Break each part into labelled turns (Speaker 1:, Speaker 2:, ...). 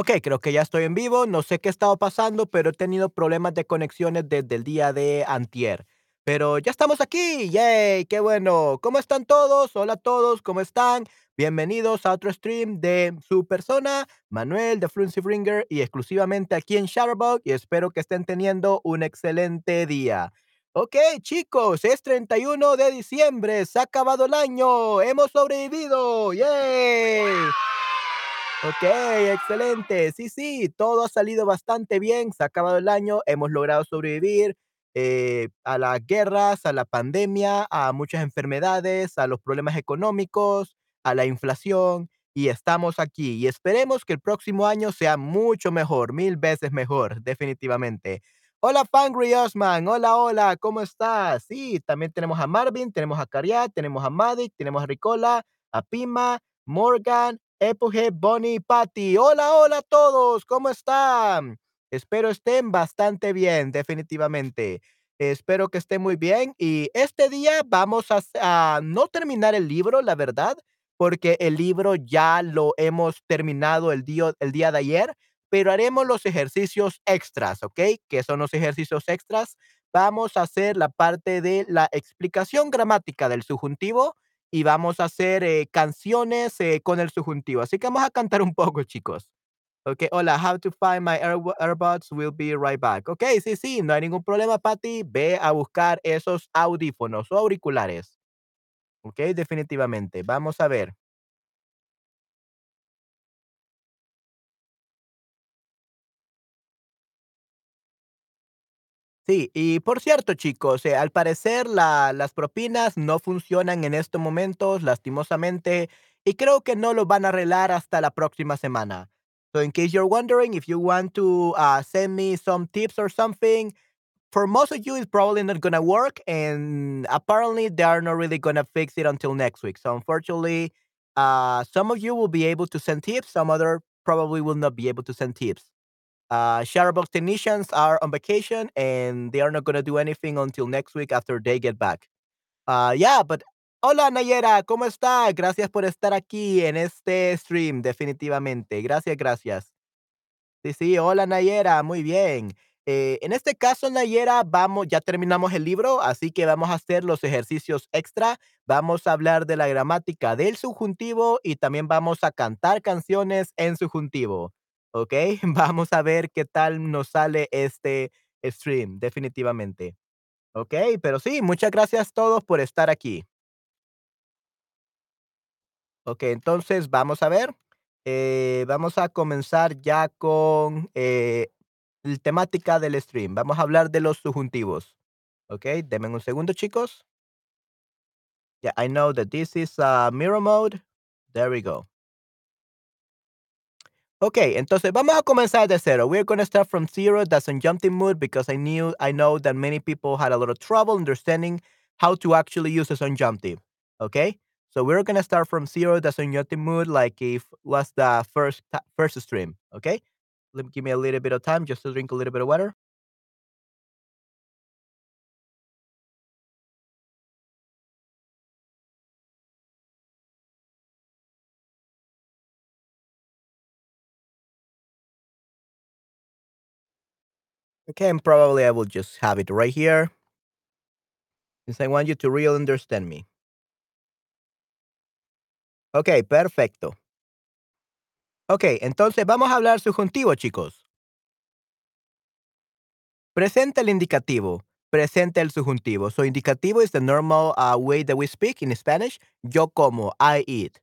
Speaker 1: Ok, creo que ya estoy en vivo. No sé qué ha estado pasando, pero he tenido problemas de conexiones desde el día de antier. Pero ya estamos aquí. ¡Yay! ¡Qué bueno! ¿Cómo están todos? Hola a todos, ¿cómo están? Bienvenidos a otro stream de su persona, Manuel de Fluency Bringer, y exclusivamente aquí en Shutterbug. Y espero que estén teniendo un excelente día. Ok, chicos, es 31 de diciembre. Se ha acabado el año. Hemos sobrevivido. ¡Yay! Ok, excelente. Sí, sí, todo ha salido bastante bien. Se ha acabado el año, hemos logrado sobrevivir eh, a las guerras, a la pandemia, a muchas enfermedades, a los problemas económicos, a la inflación, y estamos aquí. Y esperemos que el próximo año sea mucho mejor, mil veces mejor, definitivamente. Hola, Fangry Osman. Hola, hola, ¿cómo estás? Sí, también tenemos a Marvin, tenemos a Cariat, tenemos a Madik, tenemos a Ricola, a Pima, Morgan, Epoge, Bonnie, Patty. Hola, hola a todos, ¿cómo están? Espero estén bastante bien, definitivamente. Espero que estén muy bien. Y este día vamos a, a no terminar el libro, la verdad, porque el libro ya lo hemos terminado el día, el día de ayer, pero haremos los ejercicios extras, ¿ok? ¿Qué son los ejercicios extras? Vamos a hacer la parte de la explicación gramática del subjuntivo y vamos a hacer eh, canciones eh, con el subjuntivo. Así que vamos a cantar un poco, chicos. Ok, hola, how to find my AirPods, will be right back. Ok, sí, sí, no hay ningún problema, Patty. Ve a buscar esos audífonos o auriculares. Ok, definitivamente. Vamos a ver. Sí, y por cierto, chicos, al parecer la- las propinas no funcionan en estos momentos, lastimosamente, y creo que no lo van a arreglar hasta la próxima semana. So, in case you're wondering, if you want to uh, send me some tips or something, for most of you, it's probably not gonna work, and apparently, they are not really gonna fix it until next week. So, unfortunately, uh, some of you will be able to send tips, some other probably will not be able to send tips. Uh, Shutterbox technicians are on vacation and they are not going to do anything until next week after they get back. Uh, yeah, but hola Nayera, ¿cómo está? Gracias por estar aquí en este stream, definitivamente. Gracias, gracias. Sí, sí, hola Nayera, muy bien. Eh, en este caso, Nayera, vamos, ya terminamos el libro, así que vamos a hacer los ejercicios extra. Vamos a hablar de la gramática del subjuntivo y también vamos a cantar canciones en subjuntivo. ¿Ok? Vamos a ver qué tal nos sale este stream, definitivamente. ¿Ok? Pero sí, muchas gracias a todos por estar aquí. Ok, entonces vamos a ver. Eh, vamos a comenzar ya con eh, la temática del stream. Vamos a hablar de los subjuntivos. Ok, denme un segundo, chicos. Yeah, I know that this is uh, mirror mode. There we go. Ok, entonces vamos a comenzar de cero. We're going to start from zero. That's on jumping mood because I knew I know that many people had a lot of trouble understanding how to actually use a subjunctive. Okay, so we're going to start from zero. That's on jumping mood, like if was the first first stream. Okay, let me give me a little bit of time just to drink a little bit of water. Okay, and probably I will just have it right here since I want you to really understand me. Okay, perfecto. Ok, entonces vamos a hablar subjuntivo, chicos. Presenta el indicativo. Presenta el subjuntivo. So indicativo is the normal uh, way that we speak in Spanish. Yo como, I eat.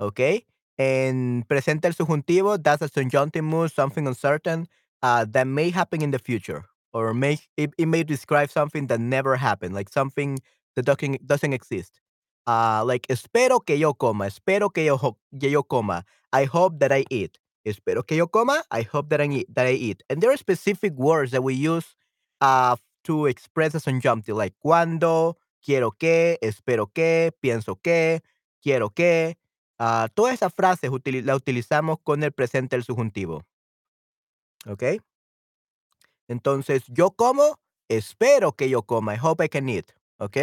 Speaker 1: Okay? And presenta el subjuntivo, that's a subjunctive mood, something uncertain uh, that may happen in the future. Or may it, it may describe something that never happened, like something that doesn't, doesn't exist. Uh, like, espero que yo coma. Espero que yo, que yo coma. I hope that I eat. Espero que yo coma. I hope that I eat. That I eat. And there are specific words that we use uh, to express a subjunctive, like cuando, quiero que, espero que, pienso que, quiero que. Ah, todas esas frases utili- la utilizamos con el presente del subjuntivo. ¿Ok? Entonces, yo como, espero que yo coma. I hope I can eat. ¿Ok?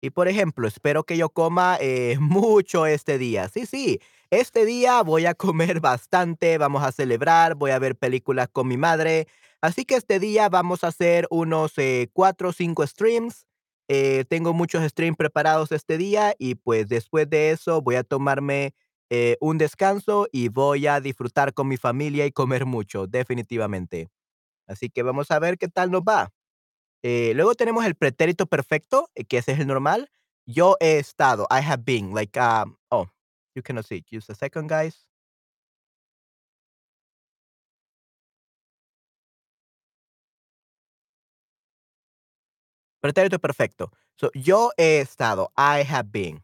Speaker 1: Y por ejemplo, espero que yo coma eh, mucho este día. Sí, sí. este día voy a comer bastante, vamos a celebrar, voy a ver películas con mi madre. Así que este día vamos a hacer unos eh, 4 o 5 streams. Eh, tengo muchos streams preparados este día y pues después de eso voy a tomarme eh, un descanso y voy a disfrutar con mi familia y comer mucho, definitivamente. Así que vamos a ver qué tal nos va. Eh, luego tenemos el pretérito perfecto, eh, que ese es el normal. Yo he estado, I have been, like, um, oh, you cannot see. Just a second, guys. Pretérito perfecto. So, yo he estado, I have been.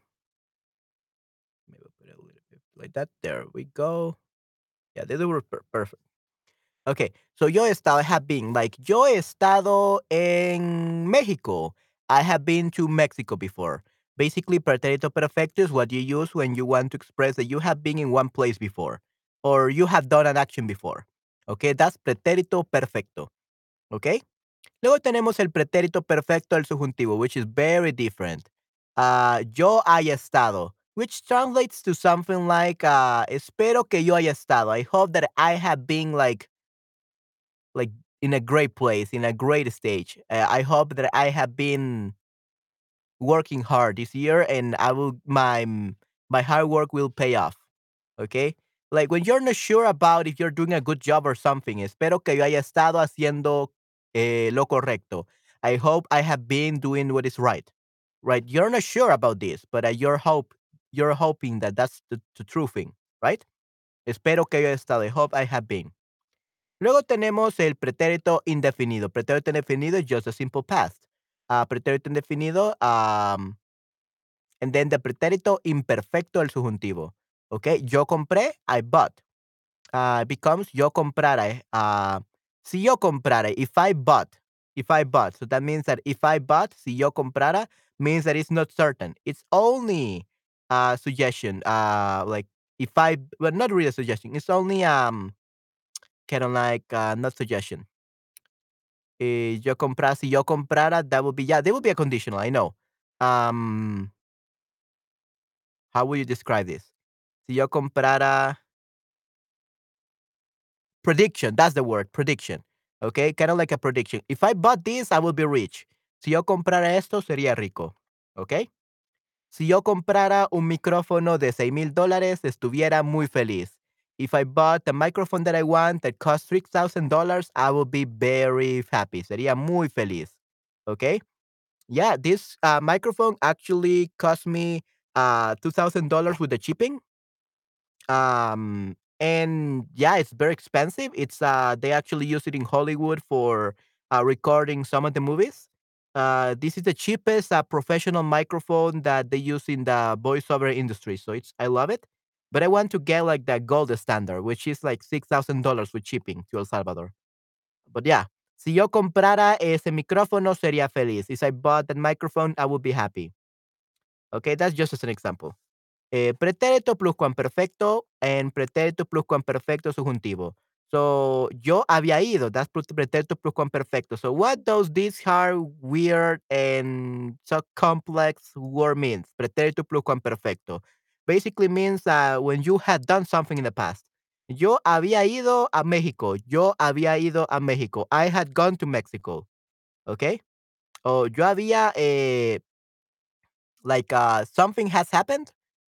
Speaker 1: Like that. There we go. Yeah, they were per- perfect. Okay, so yo he estado, I have been. Like, yo he estado en México. I have been to Mexico before. Basically, pretérito perfecto is what you use when you want to express that you have been in one place before or you have done an action before. Okay, that's pretérito perfecto. Okay? Luego tenemos el pretérito perfecto del subjuntivo, which is very different. Ah, yo haya estado, which translates to something like, ah, espero que yo haya estado. I hope that I have been like like in a great place, in a great stage. Uh, I hope that I have been working hard this year and I will my my hard work will pay off. Okay? Like when you're not sure about if you're doing a good job or something, espero que yo haya estado haciendo eh, lo correcto. I hope I have been doing what is right. Right? You're not sure about this, but uh, you're hope you're hoping that that's the, true thing, right? Espero que haya estado. I hope I have been. Luego tenemos el pretérito indefinido. Pretérito indefinido is just a simple past. Ah, pretérito indefinido, um, and then the pretérito imperfecto del subjuntivo. Okay, yo compré, I bought. Uh, becomes yo comprara. Uh, si yo comprara, if I bought, if I bought. So that means that if I bought, si yo comprara, means that it's not certain. It's only a suggestion. Uh, like if I, but not really a suggestion. It's only um kind of like uh, not suggestion. Eh, yo comprara, si yo comprara, that would be yeah, that would be a conditional. I know. Um, how would you describe this? Si yo comprara prediction, that's the word, prediction. Okay, kind of like a prediction. If I bought this, I will be rich. Si yo comprara esto, sería rico. Okay. Si yo comprara un micrófono de seis mil dólares, estuviera muy feliz. If I bought the microphone that I want that thousand dollars, I will be very happy. Sería muy feliz. Okay. Yeah, this uh, microphone actually cost me uh two thousand dollars with the shipping. Um, and yeah, it's very expensive. It's uh they actually use it in Hollywood for uh, recording some of the movies. Uh, this is the cheapest uh, professional microphone that they use in the voiceover industry. So it's I love it, but I want to get like the gold standard, which is like six thousand dollars with shipping to El Salvador. But yeah, si yo comprara ese micrófono sería feliz. If I bought that microphone, I would be happy. Okay, that's just as an example. Eh, pretérito pluscuamperfecto and pretérito pluscuamperfecto subjuntivo. So, yo había ido, that's pret- pretérito pluscuamperfecto. So, what does this hard, weird, and so complex word means? Pretérito pluscuamperfecto. Basically means uh, when you had done something in the past. Yo había ido a México. Yo había ido a México. I had gone to Mexico. Okay? O yo había eh, like uh, something has happened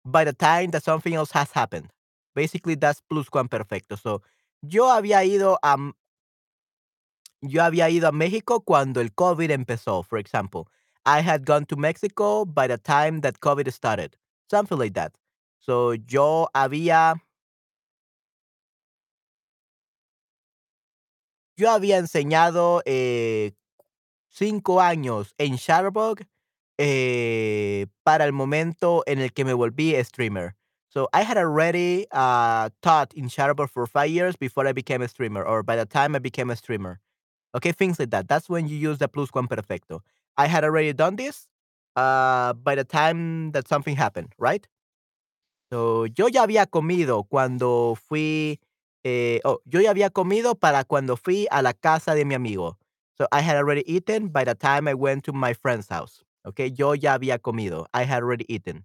Speaker 1: by the time that something else has happened. Basically, that's pluscuamperfecto. So, yo había ido a yo había ido a México cuando el COVID empezó, for example. I had gone to Mexico by the time that COVID started. Something like that. So, yo había yo había enseñado eh, 5 años en Shutterbug eh, para el momento en el que me volví streamer. So I had already uh, taught in Shutterbug for five years before I became a streamer, or by the time I became a streamer. Okay, things like that. That's when you use the pluscuamperfecto. I had already done this uh, by the time that something happened, right? So, yo ya había comido cuando fui, eh, oh, yo ya había comido para cuando fui a la casa de mi amigo. So, I had already eaten by the time I went to my friend's house. Okay, yo ya había comido. I had already eaten.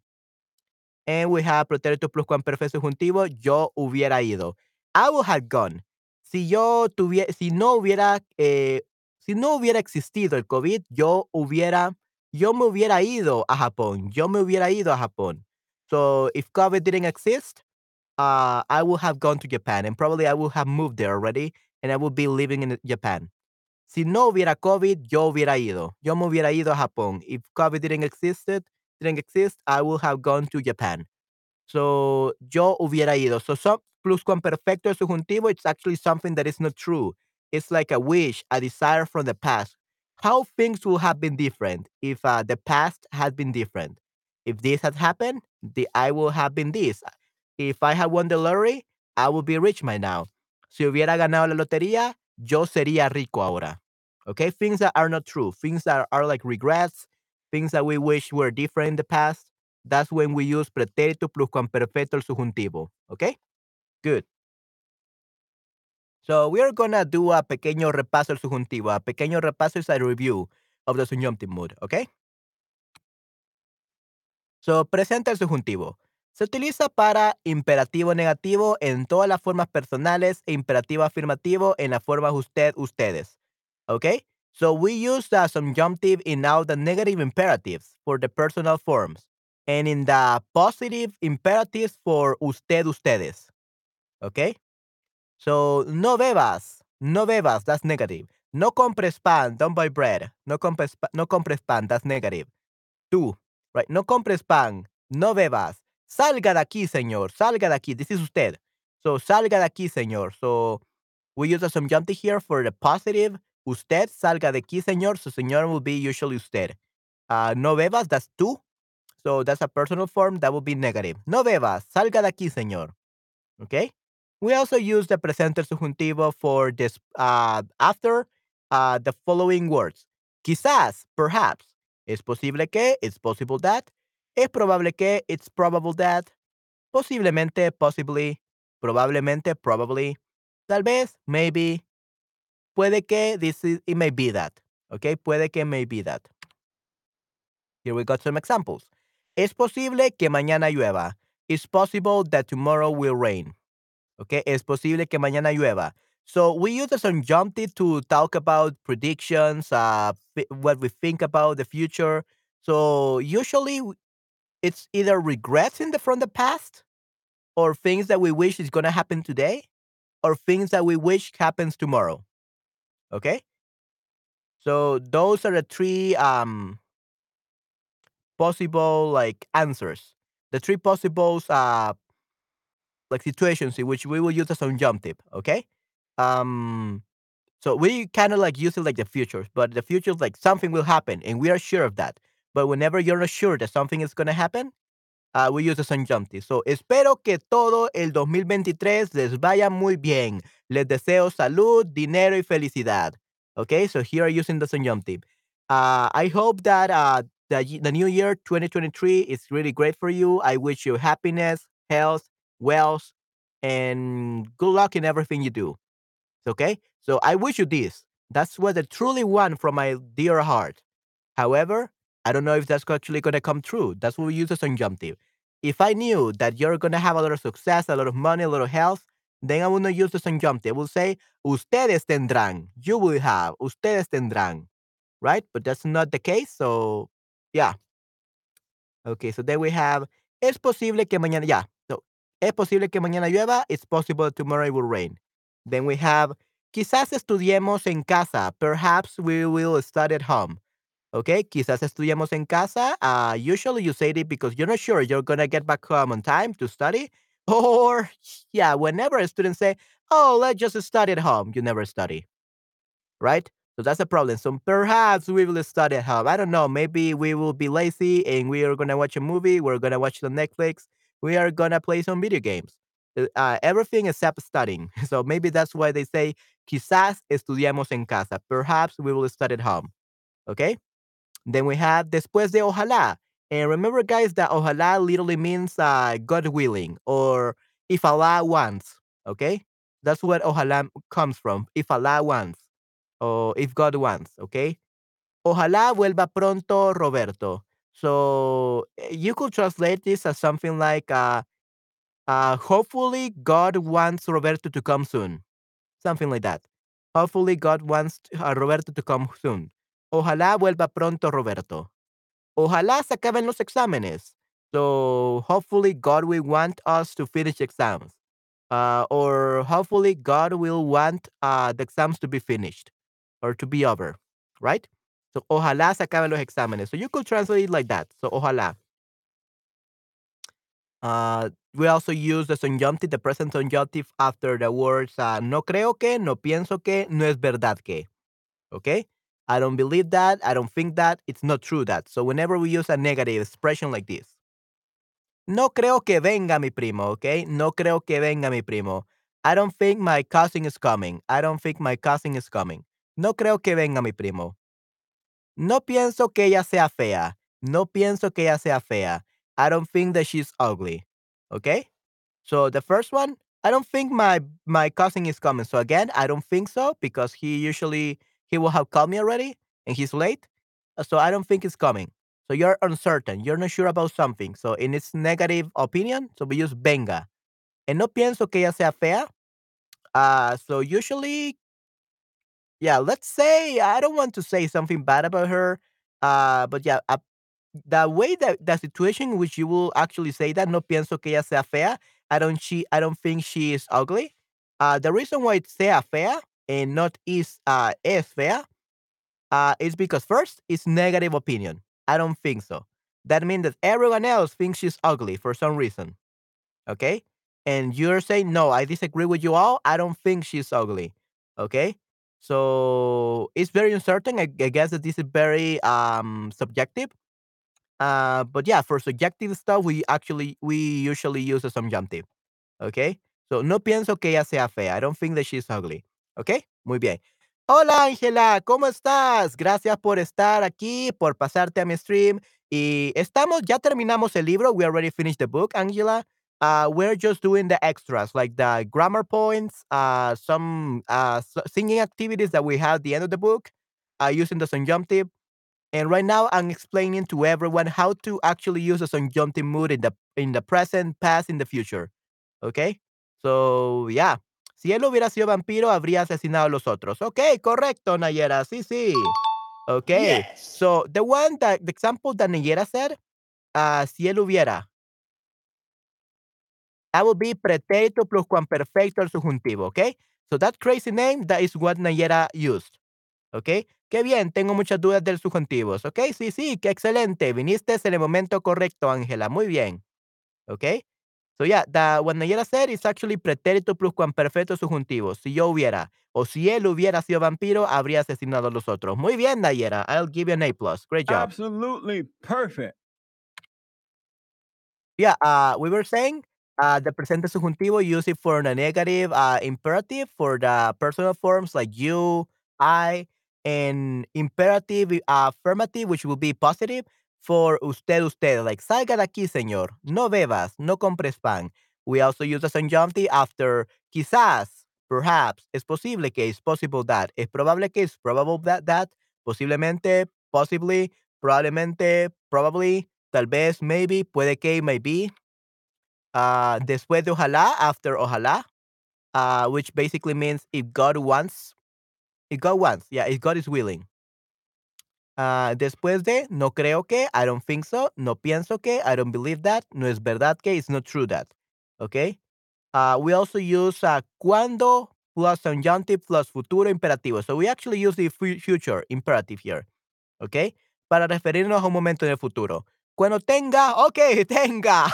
Speaker 1: And we have pretérito pluscuamperfecto subjuntivo, yo hubiera ido. I would have gone. Si yo tuviera, si no hubiera, eh, si no hubiera existido el COVID, yo hubiera, yo me hubiera ido a Japón. Yo me hubiera ido a Japón. So if COVID didn't exist, uh, I would have gone to Japan and probably I would have moved there already and I would be living in Japan. Si no hubiera COVID, yo hubiera ido. Yo me hubiera ido a Japón. If COVID didn't existed, didn't exist, I would have gone to Japan. So, yo hubiera ido. So, some pluscuamperfecto subjuntivo, it's actually something that is not true. It's like a wish, a desire from the past. How things would have been different if uh, the past had been different. If this had happened, the I would have been this. If I had won the lottery, I would be rich by now. Si hubiera ganado la lotería, yo sería rico ahora. Okay, things that are not true, things that are like regrets, things that we wish were different in the past. That's when we use pretérito pluscuamperfecto el subjuntivo. Okay, good. So we are gonna do a pequeño repaso el subjuntivo. A pequeño repaso is a review of the subjunctive mood. Okay. So presenta el subjuntivo. Se utiliza para imperativo negativo en todas las formas personales e imperativo afirmativo en las formas usted, ustedes. Okay? So we use the subjunctive in all the negative imperatives for the personal forms and in the positive imperatives for usted, ustedes. Okay? So no bebas, no bebas, that's negative. No compres pan, don't buy bread. No compres, no compres pan, that's negative. Tú, right? No compres pan, no bebas. Salga de aquí, señor. Salga de aquí. This is usted. So salga de aquí, señor. So we use a subjunctive here for the positive. Usted salga de aquí, señor. So señor will be usually usted. Uh, no bebas, that's tú. So that's a personal form. That would be negative. No bebas. Salga de aquí, señor. Okay. We also use the presente subjuntivo for this uh, after uh, the following words. Quizás, perhaps. Es posible que, it's possible that. Es probable que, it's probable that. Posiblemente, possibly. Probablemente, probably. Tal vez, maybe. Puede que, this is, it may be that. Okay, puede que, may be that. Here we got some examples. Es posible que mañana llueva. It's possible that tomorrow will rain. Okay, es posible que mañana llueva. So we use the subjunctive to talk about predictions, uh, what we think about the future. So usually it's either regrets in the from the past, or things that we wish is gonna happen today, or things that we wish happens tomorrow. Okay. So those are the three um possible like answers. The three possible uh like situations in which we will use a subjunctive, okay? Um so we kind of like use it like the future, but the future is like something will happen and we are sure of that. But whenever you're not sure that something is going to happen, uh, we use the subjunctive. So, espero que todo el 2023 les vaya muy bien. Les deseo salud, dinero y felicidad. Okay, so here I'm using the subjunctive. Uh, I hope that uh, the, the new year 2023 is really great for you. I wish you happiness, health, wealth, and good luck in everything you do. Okay, so I wish you this. That's what I truly want from my dear heart. However, I don't know if that's actually going to come true. That's what we use as subjunctive. If I knew that you're going to have a lot of success, a lot of money, a lot of health, then I would not use the subjunctive. I will say, ustedes tendrán. You will have. Ustedes tendrán. Right? But that's not the case. So, yeah. Okay, so then we have, es posible que mañana, yeah. So, es posible que mañana llueva. It's possible tomorrow it will rain. Then we have, quizás estudiemos en casa. Perhaps we will study at home. Okay, quizás estudiamos en casa. Uh, usually you say it because you're not sure you're going to get back home on time to study. Or, yeah, whenever a student say, oh, let's just study at home, you never study. Right? So that's a problem. So perhaps we will study at home. I don't know. Maybe we will be lazy and we are going to watch a movie. We're going to watch the Netflix. We are going to play some video games. Uh, everything except studying. So maybe that's why they say, quizás estudiamos en casa. Perhaps we will study at home. Okay? Then we have después de ojalá. And remember, guys, that ojalá literally means uh, God willing or if Allah wants. Okay? That's what ojalá comes from. If Allah wants or if God wants. Okay? Ojalá vuelva pronto Roberto. So you could translate this as something like, uh, uh, hopefully God wants Roberto to come soon. Something like that. Hopefully God wants uh, Roberto to come soon. Ojalá vuelva pronto Roberto. Ojalá se acaben los exámenes. So hopefully God will want us to finish exams. Uh, or hopefully God will want uh, the exams to be finished or to be over, right? So ojalá se acaben los exámenes. So you could translate it like that. So ojalá. Uh, we also use the subjunctive, the present subjunctive after the words uh, no creo que, no pienso que, no es verdad que. Okay? I don't believe that. I don't think that. It's not true that. So whenever we use a negative expression like this, no creo que venga mi primo, okay? No creo que venga mi primo. I don't think my cousin is coming. I don't think my cousin is coming. No creo que venga mi primo. No pienso que ella sea fea. No pienso que ella sea fea. I don't think that she's ugly. Okay? So the first one, I don't think my my cousin is coming. So again, I don't think so because he usually he will have called me already and he's late. Uh, So I don't think he's coming. So you're uncertain. You're not sure about something. So in its negative opinion, so we use venga. And no pienso que ella sea fea. Uh, so usually, yeah, let's say I don't want to say something bad about her. Uh, but yeah, uh, the way that the situation in which you will actually say that no pienso que ella sea fea, I don't she I don't think she is ugly. Uh, the reason why it's sea fea and not is uh es fea uh is because first it's negative opinion. I don't think so. That means that everyone else thinks she's ugly for some reason. Okay? And you're saying no, I disagree with you all. I don't think she's ugly. Okay? So it's very uncertain. I, I guess that this is very um subjective uh, but yeah, for subjective stuff, we actually we usually use a subjunctive. Okay. So no pienso que ella sea fea. I don't think that she's ugly. Okay. Muy bien. Hola Ángela, ¿cómo estás? Gracias por estar aquí, por pasarte a mi stream. Y estamos, ya terminamos el libro. We already finished the book, Angela. Uh, we're just doing the extras, like the grammar points, uh, some uh, singing activities that we have at the end of the book, using the subjunctive. And right now, I'm explaining to everyone how to actually use a subjunctive mood in the in the present, past, in the future. Okay? So, yeah. Si él hubiera sido vampiro, habría asesinado a los otros. Okay, correcto, Nayera. Sí, sí. Okay.
Speaker 2: Yes.
Speaker 1: So, the one that, the example that Nayera said, uh, si él hubiera, that would be pretérito plus perfecto al subjuntivo. Okay? So, that crazy name, that is what Nayera used. ¿ok? Qué bien, tengo muchas dudas del subjuntivos, ¿ok? Sí, sí, qué excelente. Viniste en el momento correcto, Ángela. Muy bien, ¿ok? So yeah, the, what Nayera said is actually pretérito plus perfecto subjuntivo. Si yo hubiera, o si él hubiera sido vampiro, habría asesinado a los otros. Muy bien, Nayera. I'll give you an A+. plus. Great job.
Speaker 2: Absolutely perfect.
Speaker 1: Yeah, uh, we were saying uh, the presente subjuntivo use it for the negative uh, imperative for the personal forms like you, I, and imperative uh, affirmative, which will be positive for usted, usted, like salga de aquí, señor. No bebas, no compres pan. We also use the subjunctive after quizás, perhaps, es posible que, es possible that, es probable que, es probable that, that, posiblemente, possibly, probablemente, probably, tal vez, maybe, puede que, maybe. Uh, después de ojalá, after ojalá, uh, which basically means if God wants, if God wants, yeah, if God is willing. Uh, después de, no creo que, I don't think so, no pienso que, I don't believe that, no es verdad que, it's not true that. Okay? Uh, we also use uh, cuando plus subjunctive plus futuro imperativo. So we actually use the fu- future imperative here. ¿ok? Para referirnos a un momento en el futuro. Cuando tenga, ok, tenga.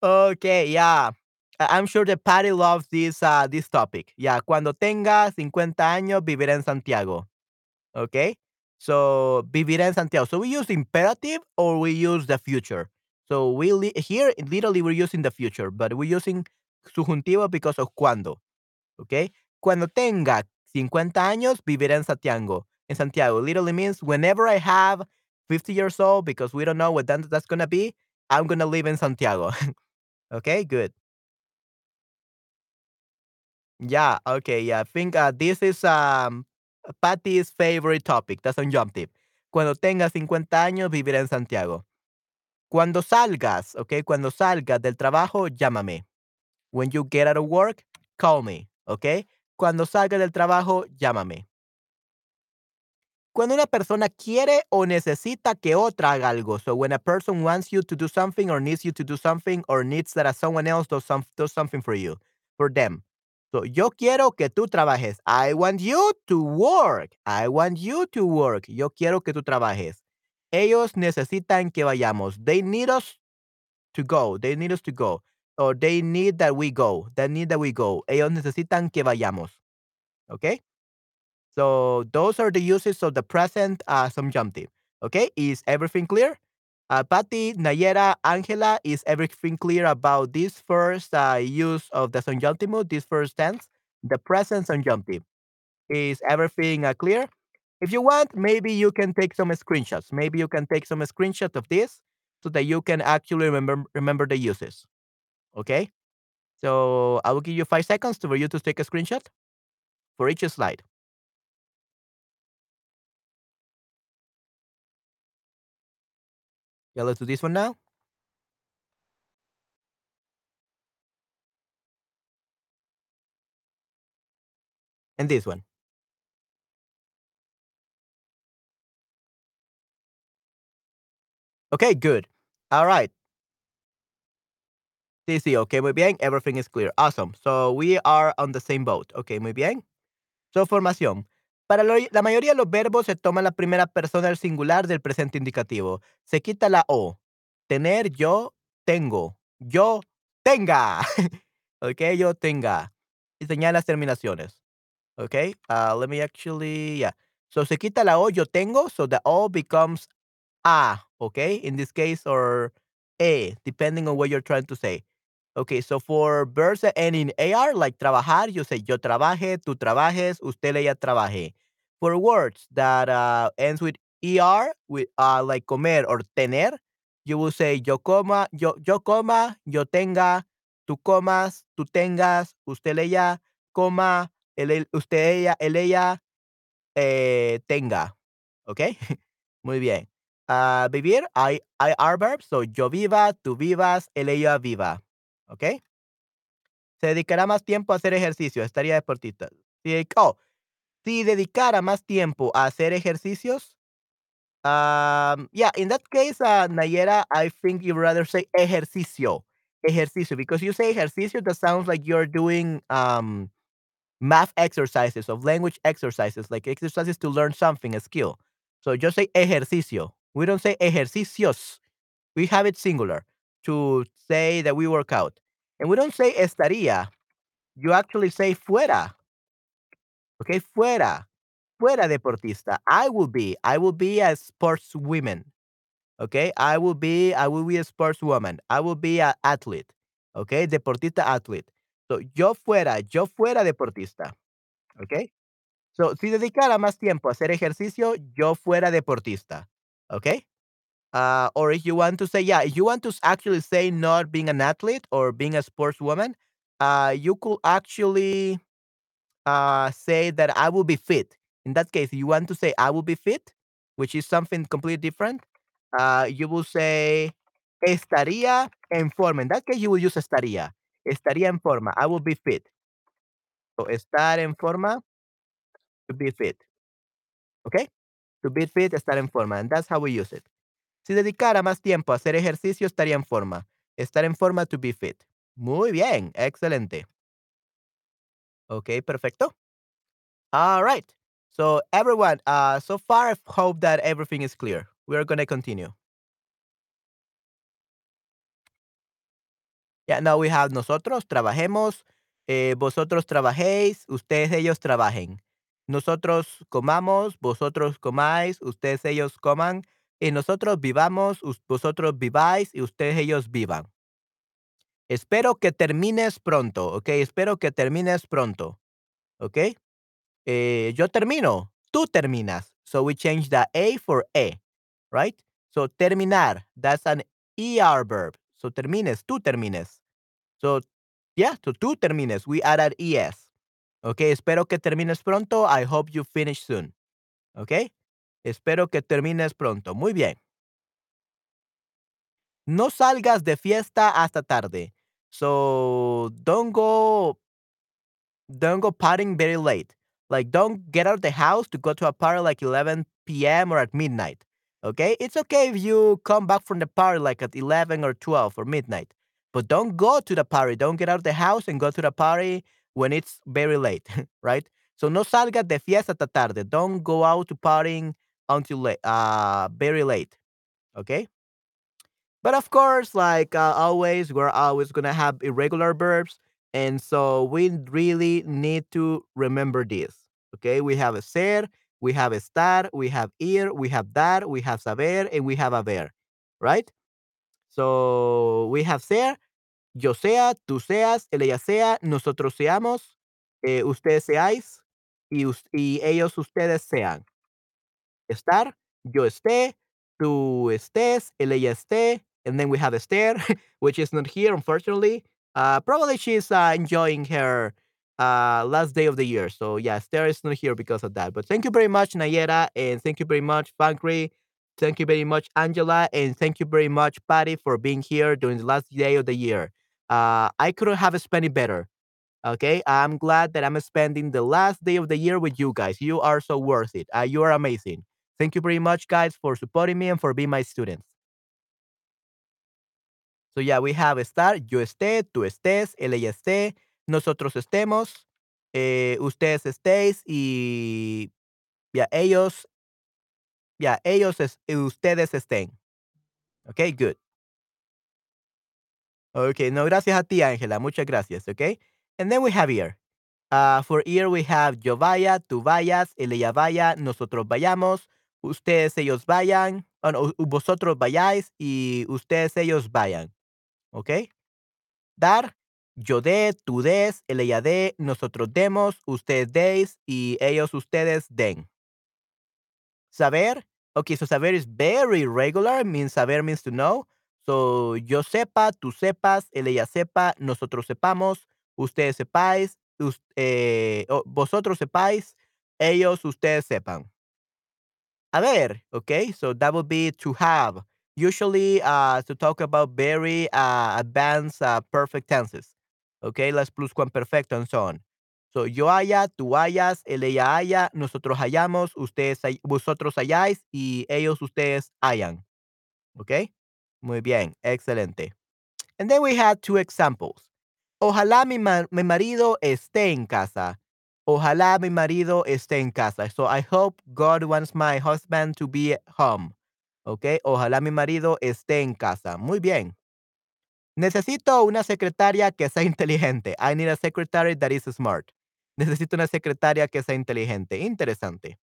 Speaker 1: ok, yeah. I'm sure that Patty loves this, uh, this topic. Yeah, cuando tenga 50 años, vivirá en Santiago. Okay? So, vivirá en Santiago. So, we use imperative or we use the future. So, we li- here, literally, we're using the future, but we're using subjuntivo because of cuando. Okay? Cuando tenga 50 años, viviré en Santiago. In Santiago literally means whenever I have 50 years old, because we don't know what that, that's to be, I'm to live in Santiago. okay, good. Yeah, okay, yeah. I think uh, this is um, Patty's favorite topic, the subjunctive. Cuando tenga 50 años, viviré en Santiago. Cuando salgas, okey, cuando salgas del trabajo, llámame. When you get out of work, call me, okey. Cuando salga del trabajo, llámame. Cuando una persona quiere o necesita que otra haga algo. So when a person wants you to do something or needs you to do something or needs that someone else does, some, does something for you, for them. So yo quiero que tú trabajes. I want you to work. I want you to work. Yo quiero que tú trabajes. Ellos necesitan que vayamos. They need us to go. They need us to go. Or they need that we go. They need that we go. Ellos necesitan que vayamos. Okay? So those are the uses of the present uh, subjunctive. Okay, is everything clear? Uh, Patty, Nayera, Angela, is everything clear about this first uh, use of the subjunctive this first tense, the present subjunctive? Is everything uh, clear? If you want, maybe you can take some screenshots. Maybe you can take some screenshots of this so that you can actually remember remember the uses. Okay, so I will give you five seconds for you to take a screenshot for each slide. Yeah, let's do this one now. And this one. Okay, good. All right. Sí, sí, ok, muy bien. Everything is clear. Awesome. So we are on the same boat. Ok, muy bien. So, formación. Para lo- la mayoría de los verbos se toma la primera persona del singular del presente indicativo. Se quita la O. Tener, yo, tengo. Yo, tenga. ok, yo tenga. Y señala las terminaciones. Ok, uh, let me actually, yeah. So se quita la O, yo tengo. So the O becomes a, okay? In this case, or a, depending on what you're trying to say. Okay, so for verbs end in AR, like trabajar, you say yo trabaje, tú trabajes, usted ella trabaje. For words that uh, ends with ER, with uh, like comer or tener, you will say yo coma, yo, yo coma, yo tenga, tú comas, tú tengas, usted ella coma, el, usted ella, el ella eh, tenga. Okay? Muy bien. Ah, vivir, I, I are verbs, so yo viva, tú vivas, él, ella viva. ¿Ok? Se dedicará más tiempo a hacer ejercicio, estaría deportista. Si, oh, si dedicara más tiempo a hacer ejercicios, um, yeah, in that case, uh, Nayera, I think you'd rather say ejercicio, ejercicio, because you say ejercicio, that sounds like you're doing um, math exercises, of language exercises, like exercises to learn something, a skill. So just say ejercicio. We don't say ejercicios. We have it singular to say that we work out. And we don't say estaría. You actually say fuera. Okay, fuera. Fuera deportista. I will be. I will be a sportswoman. Okay, I will be. I will be a sportswoman. I will be an athlete. Okay, deportista athlete. So yo fuera. Yo fuera deportista. Okay. So, si dedicara más tiempo a hacer ejercicio, yo fuera deportista. Okay? Uh, or if you want to say, yeah, if you want to actually say not being an athlete or being a sportswoman, uh, you could actually uh, say that I will be fit. In that case, you want to say I will be fit, which is something completely different, uh, you will say estaría en forma. In that case, you will use estaría. Estaría en forma. I will be fit. So, estar en forma to be fit. Okay? To be fit, estar en forma. And that's how we use it. Si dedicara más tiempo a hacer ejercicio, estaría en forma. Estar en forma to be fit. Muy bien, excelente. Ok, perfecto. All right. So everyone, uh, so far I hope that everything is clear. We are going to continue. Yeah, now we have nosotros trabajemos, eh, vosotros trabajéis, ustedes ellos trabajen. Nosotros comamos, vosotros comáis, ustedes ellos coman, y nosotros vivamos, vosotros viváis y ustedes ellos vivan. Espero que termines pronto, ¿ok? Espero que termines pronto, ¿ok? Eh, yo termino, tú terminas. So we change the A for E, right? So terminar, that's an ER verb. So termines, tú termines. So yeah, so tú termines, we added ES. ¿Ok? Espero que termines pronto. I hope you finish soon. ¿Ok? Espero que termines pronto. Muy bien. No salgas de fiesta hasta tarde. So don't go don't go partying very late. Like don't get out of the house to go to a party like 11 p.m. or at midnight. Okay? It's okay if you come back from the party like at 11 or 12 or midnight. But don't go to the party. Don't get out of the house and go to the party when it's very late, right? So no salgas de fiesta hasta tarde. Don't go out to partying until late, uh, very late. Okay? But of course, like uh, always, we're always gonna have irregular verbs, and so we really need to remember this. Okay, we have a ser, we have a estar, we have ir, we have dar, we have saber, and we have haber, right? So we have ser, yo sea, tú seas, él ella sea, nosotros seamos, eh, ustedes seáis, y, y ellos ustedes sean. Estar, yo esté, tú estés, él, ella esté, and then we have Esther, which is not here, unfortunately. Uh, probably she's uh, enjoying her uh, last day of the year. So yeah, Esther is not here because of that. But thank you very much, Nayera, and thank you very much, Fankri. Thank you very much, Angela, and thank you very much, Patty, for being here during the last day of the year. Uh, I couldn't have spent it better. Okay, I'm glad that I'm spending the last day of the year with you guys. You are so worth it. Uh, you are amazing. Thank you very much, guys, for supporting me and for being my students. So yeah, we have estar, yo esté, tú estés, ella esté, nosotros estemos, eh, ustedes estéis y ya ellos, ya ellos, es, ustedes estén. Okay, good. Okay, no, gracias a ti, Ángela. Muchas gracias. Okay, and then we have here. Uh, for here we have yo vaya, tú vayas, ella vaya, nosotros vayamos, ustedes, ellos vayan, u- vosotros vayáis y ustedes, ellos vayan. ¿Ok? Dar, yo dé, tú des, él, ella dé, nosotros demos, ustedes deis y ellos, ustedes den. Saber, okay, so saber is very regular, means saber means to know. So yo sepa, tú sepas, él, ella sepa, nosotros sepamos, ustedes sepáis, eh, o- vosotros sepáis, ellos, ustedes sepan. Haber, okay? So that would be to have. Usually, uh, to talk about very uh, advanced uh, perfect tenses. Okay, las pluscuamperfecto and so on. So yo haya, tú hayas, ella haya, nosotros hayamos, ustedes, vosotros hayáis y ellos, ustedes hayan. Okay? Muy bien, excelente. And then we had two examples. Ojalá mi, mi marido esté en casa. Ojalá mi marido esté en casa. So I hope God wants my husband to be home. Okay. Ojalá mi marido esté en casa. Muy bien. Necesito una secretaria que sea inteligente. I need a secretary that is smart. Necesito una secretaria que sea inteligente. Interesante.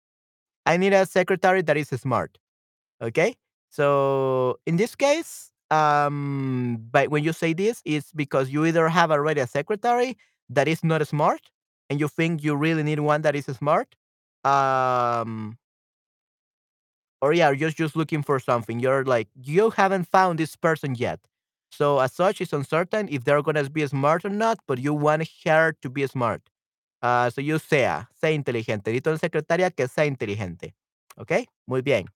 Speaker 1: I need a secretary that is smart. Okay. So in this case, um, but when you say this, it's because you either have already a secretary that is not smart, and you think you really need one that is smart, um, or yeah, you're just looking for something. You're like you haven't found this person yet. So as such, it's uncertain if they're gonna be smart or not, but you want her to be smart. Uh, so you sea, sea inteligente. Necesito una secretaria que sea inteligente. Okay, muy bien.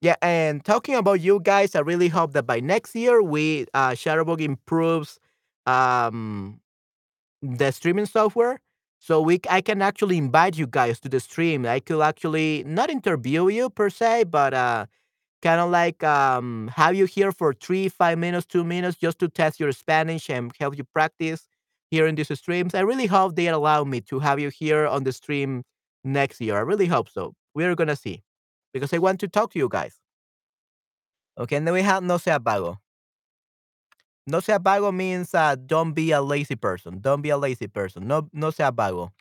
Speaker 1: Yeah, and talking about you guys, I really hope that by next year we uh Shutterbug improves um the streaming software. So we I can actually invite you guys to the stream. I could actually not interview you per se, but uh kind of like um have you here for three, five minutes, two minutes just to test your Spanish and help you practice here in these streams. I really hope they allow me to have you here on the stream next year. I really hope so. We're gonna see. Because I want to talk to you guys. Okay, and then we have no sea vago. No sea vago means uh, don't be a lazy person. Don't be a lazy person. No, no sea vago.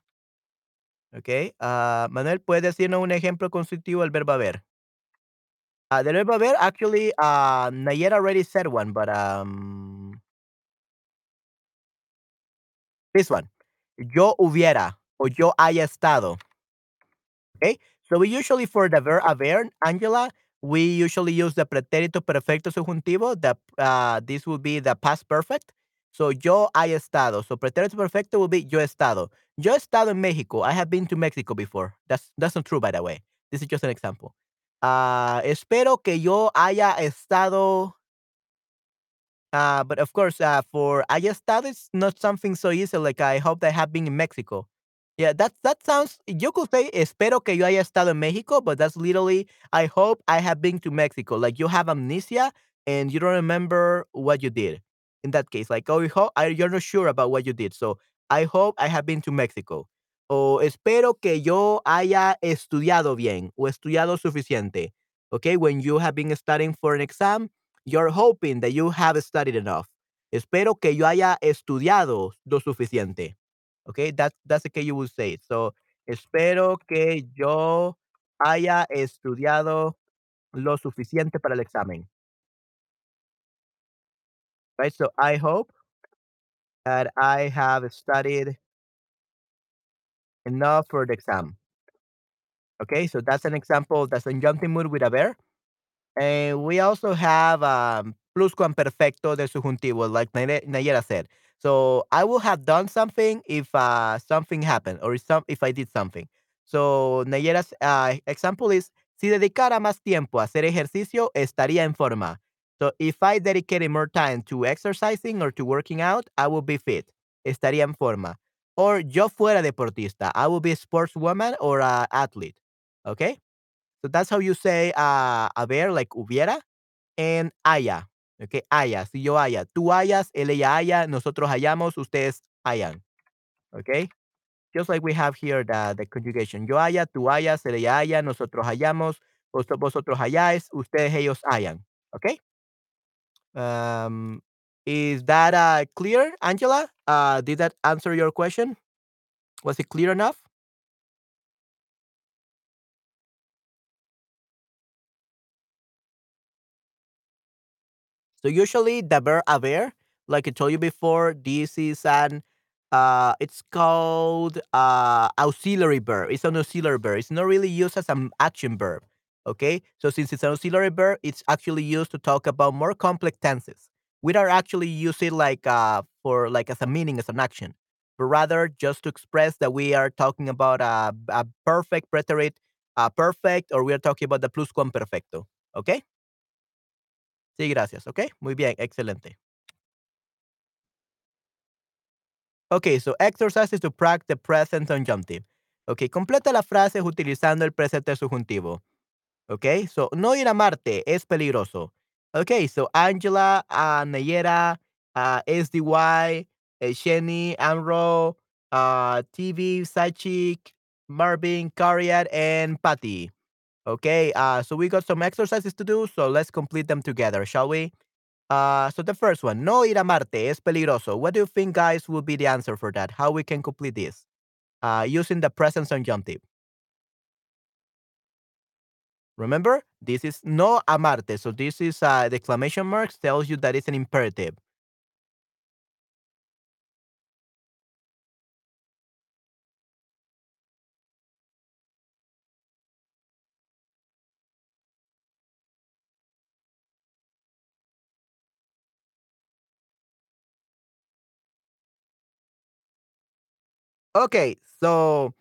Speaker 1: Okay. Uh, Manuel, ¿puedes decirnos un ejemplo constitutivo del verbo haber? Uh, del verbo haber, actually, uh, Nayera already said one, but um, this one. Yo hubiera o yo haya estado. Okay. So we usually for the verb haber, Angela, we usually use the pretérito perfecto subjuntivo. The uh, this will be the past perfect. So yo haya estado. So pretérito perfecto will be yo he estado. Yo he estado en Mexico. I have been to Mexico before. That's that's not true, by the way. This is just an example. Ah, espero que yo haya estado uh, but of course, uh, for haya estado is not something so easy. Like I hope that I have been in Mexico. Yeah, that that sounds. You could say espero que yo haya estado en Mexico, but that's literally I hope I have been to Mexico. Like you have amnesia and you don't remember what you did. In that case, like oh, you ho- I, you're not sure about what you did. So I hope I have been to Mexico. O espero que yo haya estudiado bien o estudiado suficiente. Okay, when you have been studying for an exam, you're hoping that you have studied enough. Espero que yo haya estudiado lo suficiente. Okay, that's that's the way you would say. So, espero que yo haya estudiado lo suficiente para el examen. Right? So, I hope that I have studied enough for the exam. Okay, so that's an example. That's a jumping mood with haber. And we also have um, pluscuamperfecto del subjuntivo, like Naye- Nayera said. So I will have done something if uh, something happened or if, some, if I did something. So Nayera's uh, example is, si dedicara más tiempo a hacer ejercicio, estaría en forma. So if I dedicated more time to exercising or to working out, I will be fit. Estaría en forma. Or yo fuera deportista, I will be a sportswoman or a athlete. Okay? So that's how you say uh, haber, like hubiera, and haya. Okay, haya, si yo haya. Tú hayas, él ella haya, nosotros hayamos, ustedes hayan. Okay? Just like we have here the, the conjugation. Yo haya, tú hayas, él ella haya, nosotros hayamos, vos- vosotros hayáis, ustedes ellos hayan. Okay? Um, is that uh, clear, Angela? Uh, did that answer your question? Was it clear enough? So usually the verb like I told you before, this is an uh it's called uh auxiliary verb. It's an auxiliary verb. It's not really used as an action verb. Okay? So since it's an auxiliary verb, it's actually used to talk about more complex tenses. We don't actually use it like uh for like as a meaning as an action, but rather just to express that we are talking about a, a perfect preterite, uh, perfect, or we are talking about the pluscuamperfecto. Okay? Sí, gracias. Ok, muy bien, excelente. Ok, so exercises to practice the present subjunctive. Ok, completa las frases utilizando el presente subjuntivo. Ok, so no ir a Marte es peligroso. Ok, so Angela, uh, Nayera, uh, SDY, uh, Shenny, Amro, uh, TV, Sachik, Marvin, Cariat, and Patty. Okay, uh, so we got some exercises to do, so let's complete them together, shall we? Uh, so the first one, no ir a Marte es peligroso. What do you think, guys, will be the answer for that? How we can complete this? Uh, using the present subjunctive. Remember, this is no a Marte. So this is uh, the exclamation marks tells you that it's an imperative. Okay, so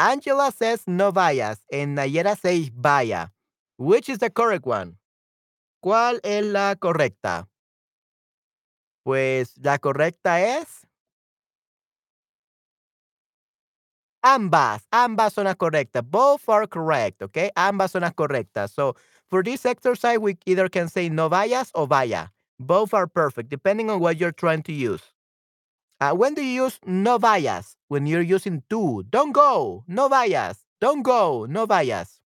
Speaker 1: Angela says no vayas and Nayera says vaya. Which is the correct one? ¿Cuál es la correcta? Pues la correcta es Ambas, ambas son las correctas. Both are correct, okay? Ambas son las correctas. So for this exercise, we either can say no vayas or vaya. Both are perfect, depending on what you're trying to use. Uh, when do you use no vayas? When you're using tú. Don't go. No vayas. Don't go. No vayas.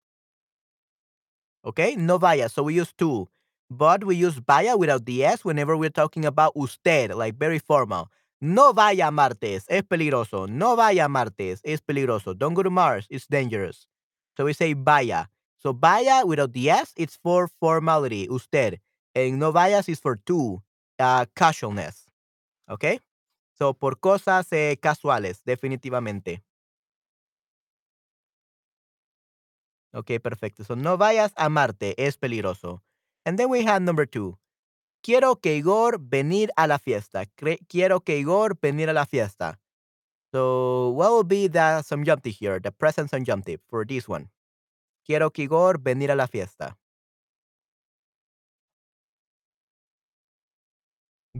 Speaker 1: Okay? No vayas. So we use tú. But we use vaya without the S whenever we're talking about usted, like very formal. No vaya martes, es peligroso. No vaya martes, es peligroso. Don't go to Mars, it's dangerous. So we say vaya. So vaya without the S, it's for formality, usted. And no vayas is for tú, uh, casualness. Okay? So por cosas eh, casuales, definitivamente. Ok, perfecto. So no vayas a Marte, es peligroso. And then we have number two. Quiero que Igor venir a la fiesta. Quiero que Igor venir a la fiesta. So what will be the subjunctive here, the present subjunctive for this one? Quiero que Igor venir a la fiesta.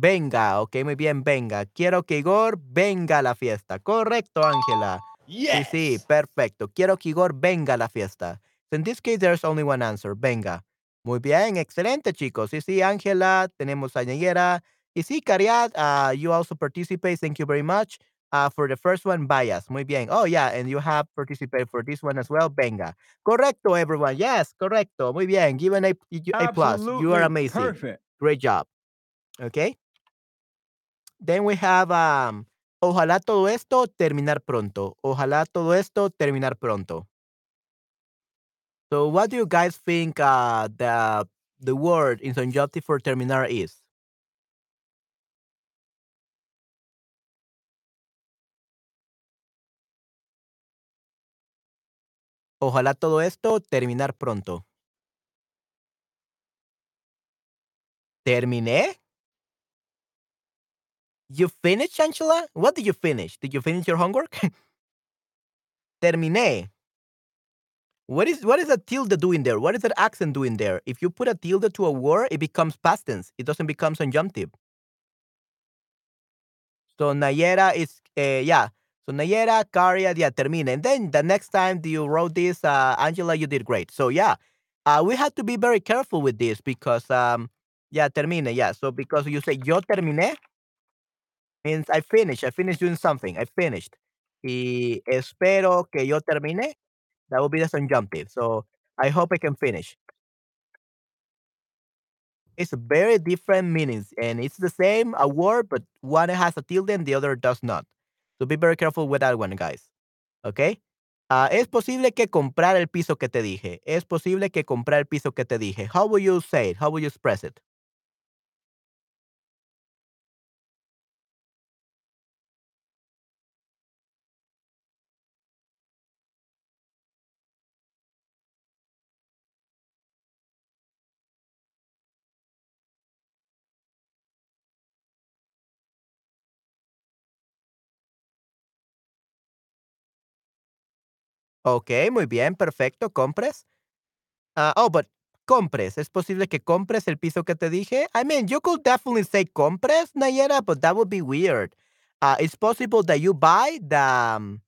Speaker 1: Venga, ok, muy bien, venga. Quiero que Igor venga a la fiesta. Correcto, Ángela. Sí, sí, perfecto. Quiero que Igor venga a la fiesta. So in this case, there's only one answer. Venga. Muy bien, excelente, chicos. Sí, sí, Ángela, tenemos a Nayera. Y sí, Cariat, uh, you also participate. Thank you very much. Uh, for the first one, bias. Muy bien. Oh, yeah, and you have participated for this one as well. Venga. Correcto, everyone. Yes, correcto. Muy bien. Given a, a plus. You are amazing.
Speaker 2: perfect.
Speaker 1: Great job. Okay. Then we have um, ojalá todo esto terminar pronto. Ojalá todo esto terminar pronto. So what do you guys think uh, the the word in subjunctive for terminar is? Ojalá todo esto terminar pronto. ¿Terminé? You finished, Angela? What did you finish? Did you finish your homework? Terminé. What is what is a tilde doing there? What is that accent doing there? If you put a tilde to a word, it becomes past tense. It doesn't become subjunctive. So Nayera is uh, yeah. So Nayera, Karia, yeah, termina. And then the next time you wrote this, uh, Angela, you did great. So yeah, uh, we had to be very careful with this because um, yeah, termine, yeah. So because you say yo terminé means I finished. I finished doing something. I finished. Y espero que yo termine. That will be the subjunctive. So I hope I can finish. It's a very different meanings, and it's the same a word, but one has a tilde and the other does not. So be very careful with that one, guys. Okay? Ah, es posible que comprar el piso que te dije. Es posible que comprar el piso que te dije. How will you say it? How will you express it? Ok, muy bien, perfecto. ¿Compres? Ah, oh, but compres. ¿Es posible que compres el piso que te dije? I mean, you could definitely say compres, Nayera, but that would be weird. Uh, it's possible that you buy the. um,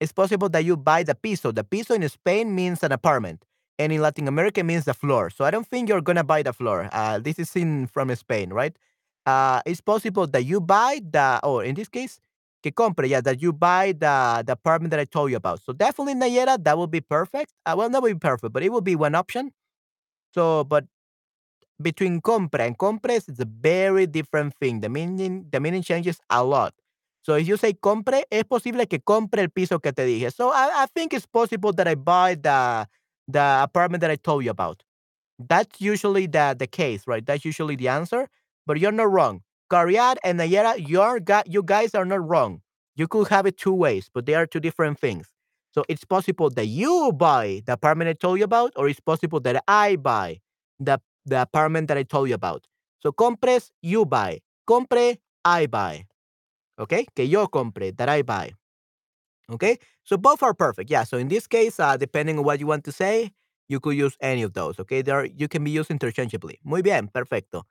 Speaker 1: it's possible that you buy the piso. The piso in Spain means an apartment, and in Latin America means the floor. So I don't think you're gonna buy the floor. Uh, this is in from Spain, right? Uh, it's possible that you buy the, or in this case, que compre, yeah, that you buy the the apartment that I told you about. So definitely Nayera, that would be perfect. Uh, well, not would be perfect, but it would be one option. So, but between compra and compres, it's a very different thing. The meaning, the meaning changes a lot. So if you say compre, es posible que compre el piso que te dije. So I, I think it's possible that I buy the the apartment that I told you about. That's usually the the case, right? That's usually the answer. But you're not wrong. Cariad and Nayera, you're gu- you guys are not wrong. You could have it two ways, but they are two different things. So it's possible that you buy the apartment I told you about, or it's possible that I buy the the apartment that I told you about. So compres, you buy. Compre, I buy. Okay? Que yo compre, that I buy. Okay? So both are perfect. Yeah. So in this case, uh, depending on what you want to say, you could use any of those. Okay? They are, you can be used interchangeably. Muy bien, perfecto.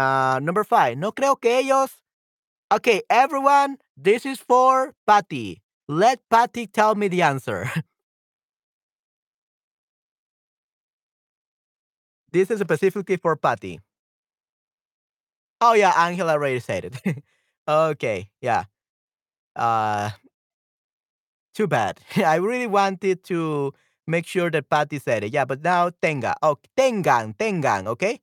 Speaker 1: Uh, number five. No creo que ellos. Okay, everyone, this is for Patty. Let Patty tell me the answer. this is specifically for Patty. Oh yeah, Angela already said it. okay, yeah. Uh too bad. I really wanted to make sure that Patty said it. Yeah, but now tenga. Oh, tengan, tengan, okay?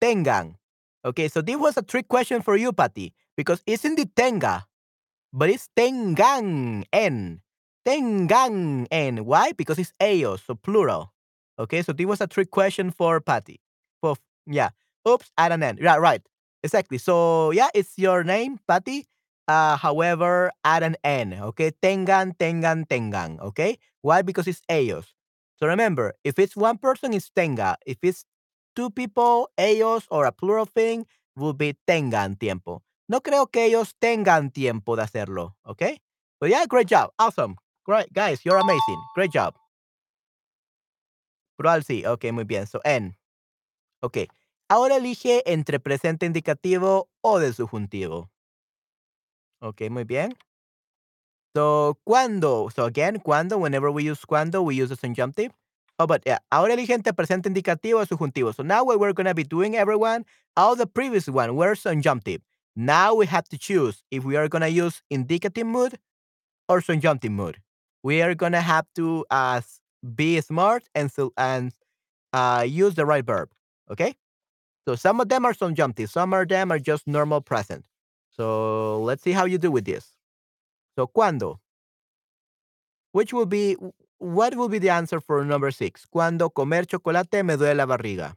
Speaker 1: Tengan. Okay, so this was a trick question for you, Patty, because isn't it tenga? But it's tengan N. Tengan N. Why? Because it's ellos, so plural. Okay, so this was a trick question for Patty. For yeah. Oops, add an N. Yeah, right. Exactly. So yeah, it's your name, Patty. Uh, however, add an N. Okay, tengan, tengan, tengan. Okay, why? Because it's ellos. So remember, if it's one person, it's tenga. If it's two people, ellos, or a plural thing, will be tengan tiempo. No creo que ellos tengan tiempo de hacerlo. Okay. But yeah, great job. Awesome. Great, guys, you're amazing. Great job. Plural sí, okey, muy bien. So, en. Okey. Ahora elige entre presente indicativo o de subjuntivo. Okey, muy bien. So, ¿cuándo? So, again, ¿cuándo? Whenever we use cuándo, we use the subjunctive. Oh, but yeah. Ahora elige entre presente indicativo subjuntivo. So, now what we're gonna be doing, everyone, all the previous one were subjunctive. Now we have to choose if we are gonna use indicative mood or subjunctive mood. We are gonna have to uh, be smart and and uh, use the right verb. Okay? So some of them are subjunctive, some of them are just normal present. So let's see how you do with this. So cuando. Which will be what will be the answer for number six? Cuando comer chocolate me duele la barriga.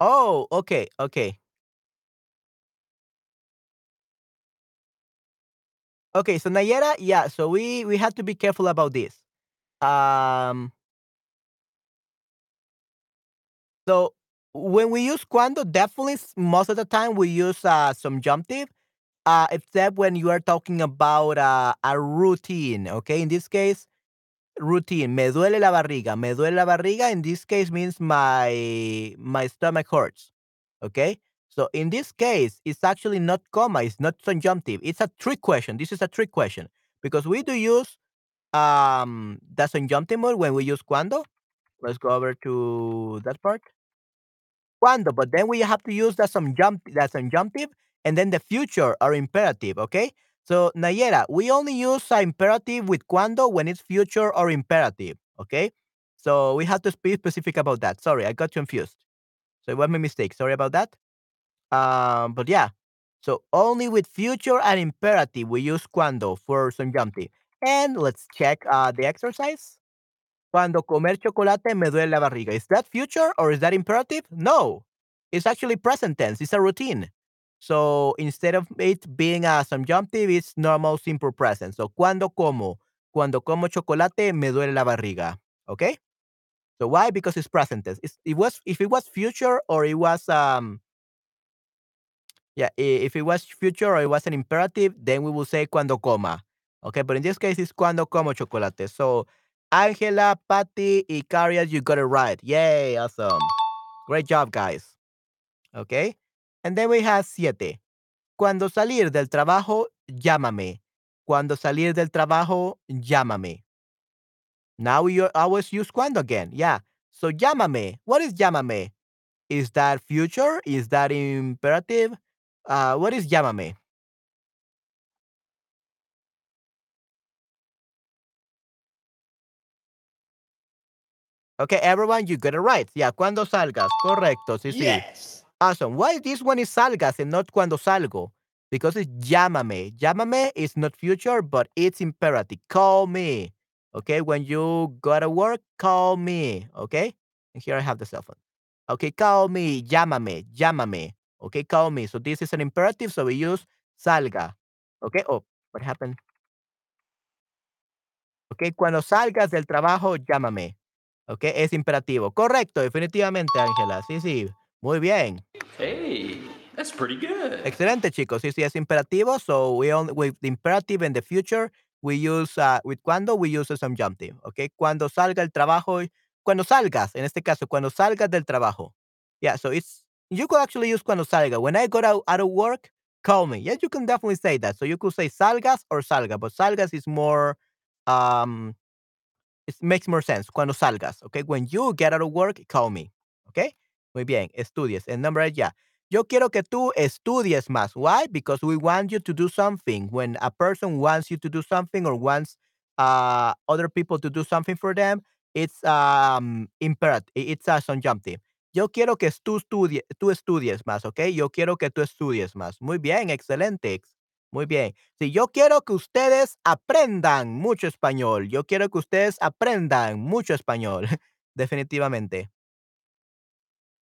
Speaker 1: Oh, okay, okay. Okay, so Nayera, yeah, so we we have to be careful about this. Um So when we use cuando, definitely most of the time we use uh, subjunctive, uh, except when you are talking about uh, a routine. Okay, in this case, routine. Me duele la barriga. Me duele la barriga. In this case, means my my stomach hurts. Okay. So in this case, it's actually not comma. It's not subjunctive. It's a trick question. This is a trick question because we do use um the subjunctive mood when we use cuando. Let's go over to that part. Cuando, but then we have to use the subjunct the subjunctive and then the future or imperative, okay? So Nayera, we only use a imperative with cuando when it's future or imperative, okay? So we have to be specific about that. Sorry, I got confused. So it was my mistake. Sorry about that. Um, but yeah. So only with future and imperative we use cuando for subjunctive. And let's check uh, the exercise. Cuando comer chocolate me duele la barriga. Is that future or is that imperative? No. It's actually present tense. It's a routine. So instead of it being a subjunctive, it's normal simple present. So cuando como, cuando como chocolate me duele la barriga. Okay? So why? Because it's present tense. It's, it was if it was future or it was um yeah, i- if it was future or it was an imperative, then we will say cuando coma. Okay, but in this case, it's cuando como chocolate. So, Angela, Patty, y you got it right. Yay, awesome. Great job, guys. Okay, and then we have siete. Cuando salir del trabajo, llámame. Cuando salir del trabajo, llámame. Now we al- always use cuando again. Yeah. So, llámame. What is llámame? Is that future? Is that imperative? Uh, what is llámame? Okay, everyone, you got it right. Yeah, cuando salgas. Correcto. Sí, sí.
Speaker 2: Yes.
Speaker 1: Awesome. Why this one is salgas and not cuando salgo? Because it's llámame. Llámame is not future, but it's imperative. Call me. Okay, when you go to work, call me. Okay, and here I have the cell phone. Okay, call me. Llámame. Llámame. Okay, call me. So this is an imperative, so we use salga. Okay. Oh, what happened? Okay, cuando salgas del trabajo, llámame. Okay, es imperativo. Correcto, definitivamente, Ángela. Sí, sí. Muy bien.
Speaker 3: Hey, that's pretty good.
Speaker 1: Excelente, chicos. Sí, sí, es imperativo. So we only with the imperative in the future, we use uh, with cuando we use a subjunctive. Okay, cuando salga el trabajo, cuando salgas, en este caso, cuando salgas del trabajo. Yeah, so it's you could actually use cuando salga. When I got out, out of work, call me. Yes, you can definitely say that. So you could say salgas or salga, but salgas is more um it makes more sense. Cuando salgas, okay? When you get out of work, call me, okay? Muy bien, estudies. And number eight, yeah. Yo quiero que tú estudies más. Why? Because we want you to do something. When a person wants you to do something or wants uh, other people to do something for them, it's um imperative. It's a subjunctive. Yo quiero que tú, estudie, tú estudies más, ¿ok? Yo quiero que tú estudies más. Muy bien, excelente. ex- Muy bien. Sí, yo quiero que ustedes aprendan mucho español. Yo quiero que ustedes aprendan mucho español. Definitivamente.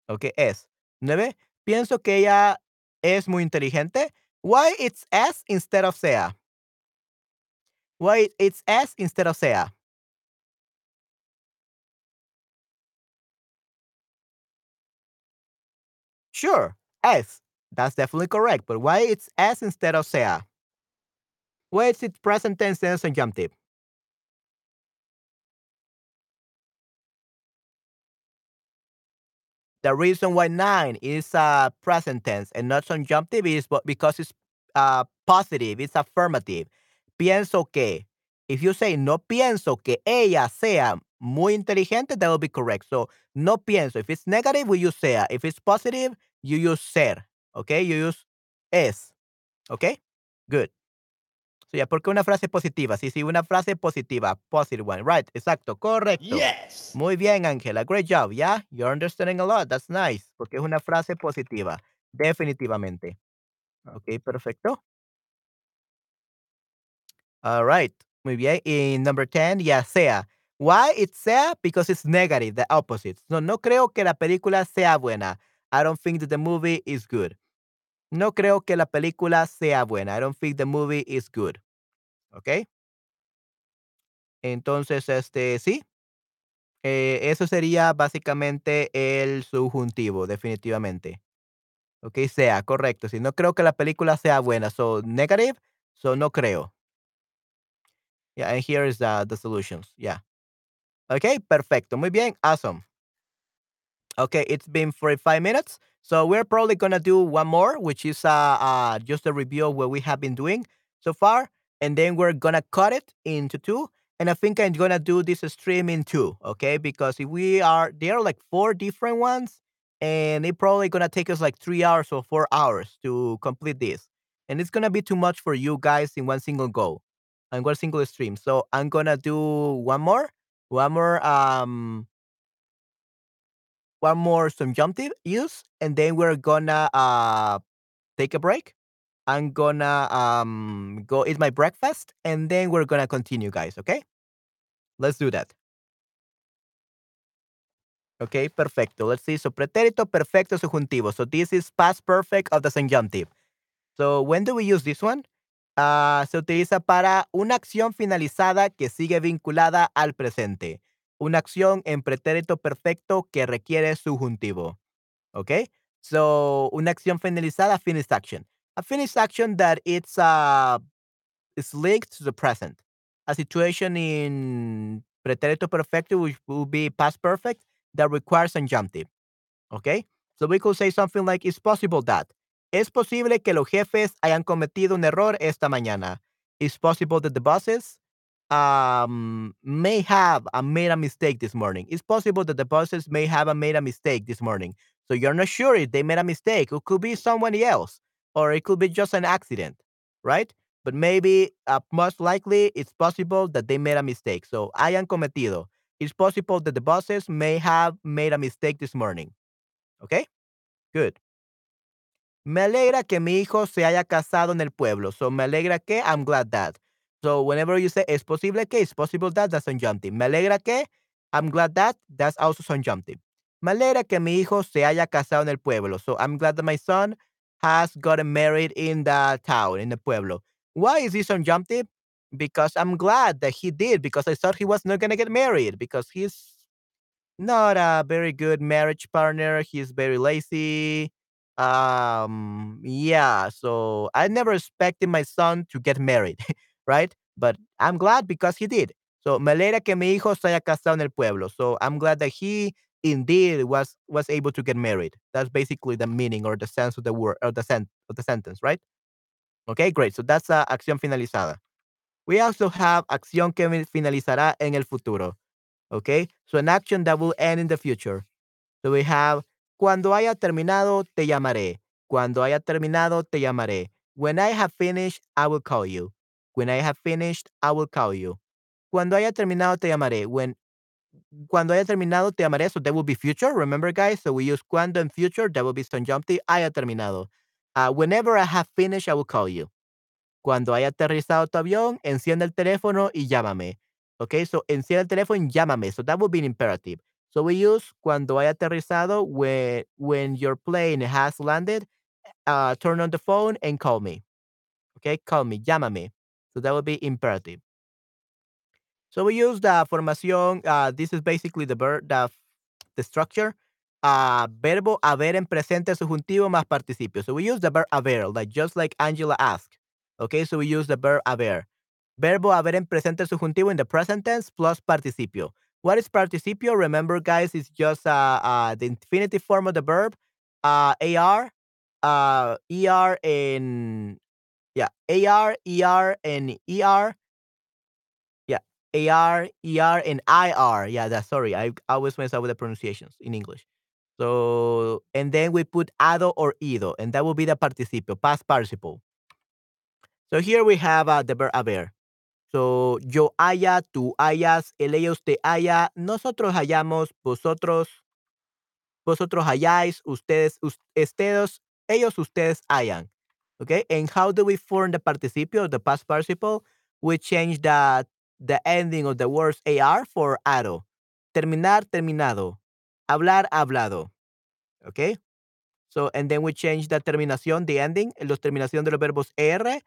Speaker 1: Ok, es. Nueve. Pienso que ella es muy inteligente. Why it's S instead of sea? Why it's S instead of sea? Sure, es. That's definitely correct. But why it's es instead of sea? Why is it present tense and subjunctive? The reason why nine is uh, present tense and not subjunctive is because it's uh, positive, it's affirmative. Pienso que. If you say no pienso que ella sea muy inteligente, that will be correct. So no pienso. If it's negative, we use sea. If it's positive, you use ser. Okay, you use es. Okay, good. So ya, porque una frase positiva. Sí, sí, una frase positiva. Positive one. Right, exacto, correcto.
Speaker 3: Yes.
Speaker 1: Muy bien, Ángela. Great job. Yeah, you're understanding a lot. That's nice. Porque es una frase positiva. Definitivamente. Ok, perfecto. All right. Muy bien. Y number 10, ya sea. Why it's sea? Because it's negative, the opposite. No, no creo que la película sea buena. I don't think that the movie is good. No creo que la película sea buena. I don't think the movie is good. ¿Ok? Entonces, este, sí. Eh, eso sería básicamente el subjuntivo, definitivamente. Ok, sea, correcto. Si no creo que la película sea buena. So, negative. So, no creo. Yeah, and here is the, the solutions. Yeah. Okay, perfecto. Muy bien. Awesome. Okay, it's been 45 minutes. So we're probably gonna do one more, which is uh, uh just a review of what we have been doing so far, and then we're gonna cut it into two. And I think I'm gonna do this stream in two, okay? Because if we are there are like four different ones, and it probably gonna take us like three hours or four hours to complete this. And it's gonna be too much for you guys in one single go, and one single stream. So I'm gonna do one more, one more um one more subjunctive use, and then we're gonna uh take a break. I'm gonna um go eat my breakfast, and then we're gonna continue, guys. Okay, let's do that. Okay, perfecto. Let's see. So pretérito perfecto subjuntivo. So this is past perfect of the subjunctive. So when do we use this one? Ah, se utiliza para una acción finalizada que sigue vinculada al presente. Una acción en pretérito perfecto que requiere subjuntivo. Okay? So, una acción finalizada, finished action. A finished action that it's uh is linked to the present. A situation in pretérito perfecto which will be past perfect that requires subjunctive. Okay? So we could say something like it's possible that. Es posible que los jefes hayan cometido un error esta mañana. It's possible that the bosses um, may have uh, made a mistake this morning. It's possible that the bosses may have uh, made a mistake this morning. So you're not sure if they made a mistake. It could be someone else, or it could be just an accident, right? But maybe, uh, most likely, it's possible that they made a mistake. So hayan cometido. It's possible that the bosses may have made a mistake this morning. Okay? Good. Me alegra que mi hijo se haya casado en el pueblo. So me alegra que, I'm glad that. So whenever you say es posible que, it's possible that, that's subjunctive. Me alegra que, I'm glad that, that's also subjunctive. Me alegra que mi hijo se haya casado en el pueblo. So I'm glad that my son has gotten married in the town, in the pueblo. Why is he subjunctive? Because I'm glad that he did, because I thought he was not going to get married, because he's not a very good marriage partner. He's very lazy. Um, yeah, so I never expected my son to get married, right? But I'm glad because he did. So me alegra que mi hijo se haya casado en el pueblo. So I'm glad that he indeed was was able to get married. That's basically the meaning or the sense of the word or the sen- of the sentence, right? Okay, great. So that's uh, acción finalizada. We also have acción que finalizará en el futuro. Okay, so an action that will end in the future. So we have cuando haya terminado te llamaré. Cuando haya terminado te llamaré. When I have finished, I will call you. When I have finished, I will call you. Cuando haya terminado te llamaré. Cuando haya terminado te llamaré. So that will be future. Remember, guys? So we use cuando in future. That will be subjunctive. Haya terminado. Uh, whenever I have finished, I will call you. Cuando haya aterrizado tu avión, enciende el teléfono y llámame. Okay, so enciende el teléfono y llámame. So that would be an imperative. So we use cuando haya aterrizado when when your plane has landed, uh, turn on the phone and call me. Okay, call me, llámame. So that would be imperative. So we use the formación. Uh, this is basically the verb, the, the structure. Uh, verbo haber en presente subjuntivo más participio. So we use the verb haber, like just like Angela asked. Okay, so we use the verb haber. Verbo haber en presente subjuntivo in the present tense plus participio. What is participio? Remember, guys, it's just uh, uh, the infinitive form of the verb, uh, AR, uh, ER, and yeah, AR, ER, and ER. Yeah, AR, ER, and IR. Yeah, that's sorry. I always mess up with the pronunciations in English. So, and then we put ado or ido, and that will be the participio, past participle. So here we have uh, the verb haber. So, yo haya, tú hayas, él, ella, usted haya, nosotros hayamos, vosotros, vosotros hayáis, ustedes, us- ustedes, ellos, ustedes hayan. Okay, and how do we form the participio, the past participle? We change the the ending of the words ar for ado. Terminar, terminado. Hablar, hablado. Okay, so and then we change the terminación, the ending, los terminación de los verbos er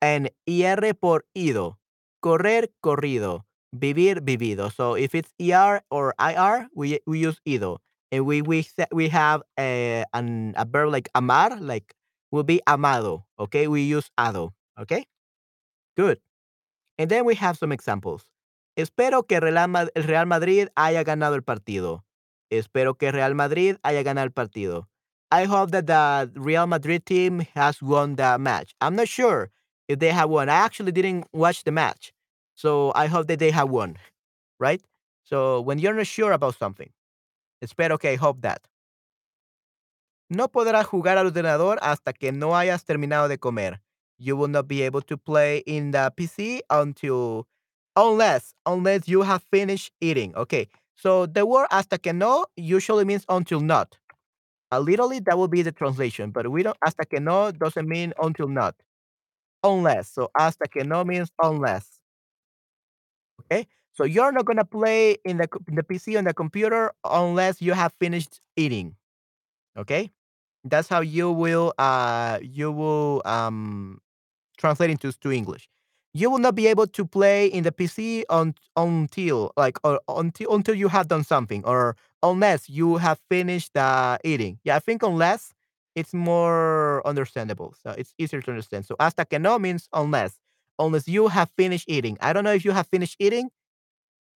Speaker 1: and ir por ido. Correr, corrido. Vivir, vivido. So if it's er or ir, we we use ido. And we we we have a an, a verb like amar, like will be amado. Okay, we use ado. Okay, good. And then we have some examples. Espero que Real el Real Madrid haya ganado el partido. Espero que Real Madrid haya ganado el partido. I hope that the Real Madrid team has won the match. I'm not sure if they have won. I actually didn't watch the match. So I hope that they have won, right? So when you're not sure about something, espero que I hope that. No podrás jugar al ordenador hasta que no hayas terminado de comer. You will not be able to play in the PC until unless unless you have finished eating. Okay. So the word hasta que no usually means until not. Uh, literally that will be the translation, but we don't hasta que no doesn't mean until not. Unless. So hasta que no means unless. Okay. So you're not gonna play in the in the PC on the computer unless you have finished eating. Okay. That's how you will uh you will um translate into to English. You will not be able to play in the PC on, until like or until until you have done something or unless you have finished uh, eating. Yeah, I think unless it's more understandable. So it's easier to understand. So hasta que no means unless unless you have finished eating. I don't know if you have finished eating.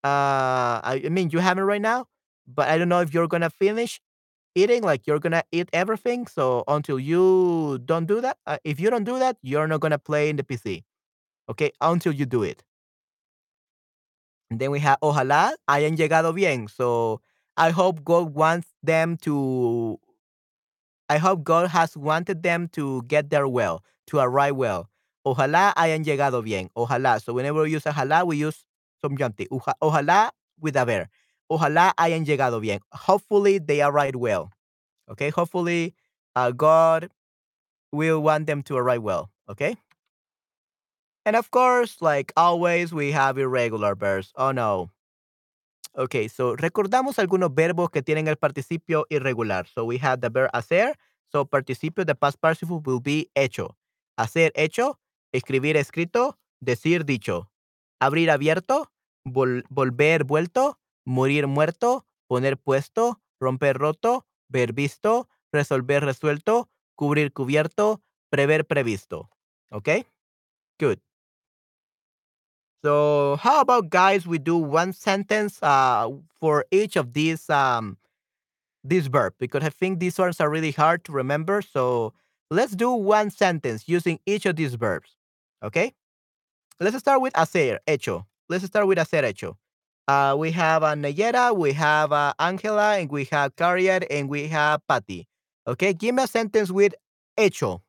Speaker 1: Uh, I mean you haven't right now, but I don't know if you're gonna finish eating like you're gonna eat everything so until you don't do that uh, if you don't do that you're not gonna play in the pc okay until you do it. And then we have ojalá hayan llegado bien so i hope god wants them to i hope god has wanted them to get there well to arrive well. Ojalá hayan llegado bien ojalá. So whenever we use ojalá we use subjunctive Oja- ojalá with a verb ojalá hayan llegado bien hopefully they arrive well Okay, hopefully, uh, God will want them to arrive well. Okay, and of course, like always, we have irregular verbs. Oh no. Okay, so recordamos algunos verbos que tienen el participio irregular. So we have the verb hacer. So participio, the past participle will be hecho. Hacer hecho, escribir escrito, decir dicho. Abrir abierto, vol- volver vuelto, morir muerto, poner puesto, romper roto, ver visto, resolver resuelto, cubrir cubierto, prever previsto. Okay? Good. So how about guys we do one sentence uh for each of these um this verb because I think these ones are really hard to remember. So let's do one sentence using each of these verbs. Okay? Let's start with hacer, hecho. Let's start with hacer, hecho. Uh, we have uh, Nayera, we have uh, Angela, and we have Carrier, and we have Patty. Okay, give me a sentence with hecho.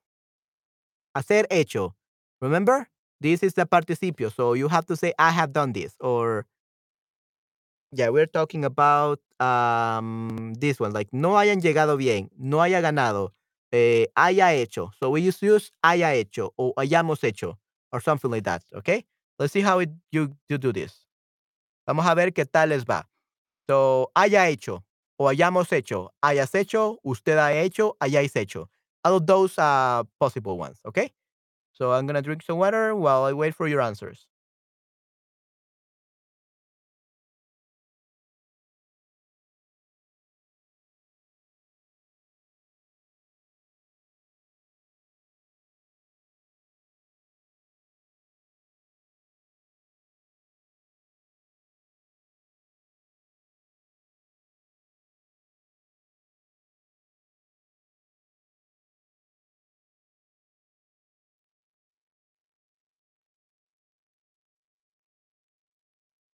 Speaker 1: Hacer hecho. Remember, this is the participio, so you have to say I have done this, or yeah, we're talking about um this one, like no hayan llegado bien, no haya ganado, eh, haya hecho. So we just use haya hecho or hayamos hecho or something like that. Okay, let's see how it, you you do this. Vamos a ver qué tal les va. So haya hecho o hayamos hecho, hayas hecho, usted ha hecho, hayáis hecho. All of those are possible ones. Okay. So I'm gonna drink some water while I wait for your answers.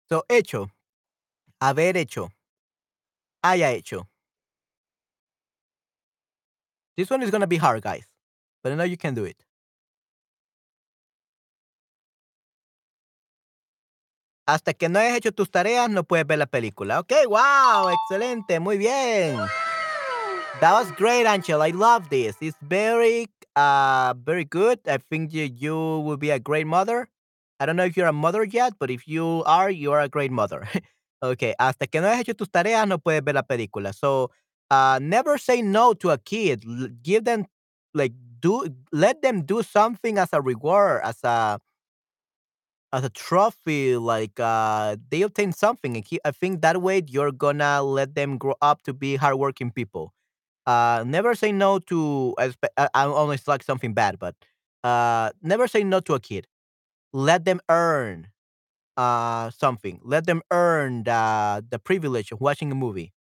Speaker 1: So, hecho. Haber hecho. Haya hecho. This one is gonna be hard, guys. But I know you can do it. Hasta que no hayas hecho tus tareas, no puedes ver la película. Okay, wow, excelente, muy bien. That was great, Angel. I love this. It's very, uh, very good. I think you, you will be a great mother. I don't know if you're a mother yet, but if you are, you are a great mother. okay, hasta que no hayas hecho tus tareas, no puedes ver la película. So, uh, never say no to a kid. Give them, like, do, let them do something as a reward, as a, as a trophy, like uh, they obtain something. And he, I think that way you're gonna let them grow up to be hardworking people. Uh, never say no to. espe- I, I always like something bad, but uh, never say no to a kid. Let them earn uh something. Let them earn the the privilege of watching a movie.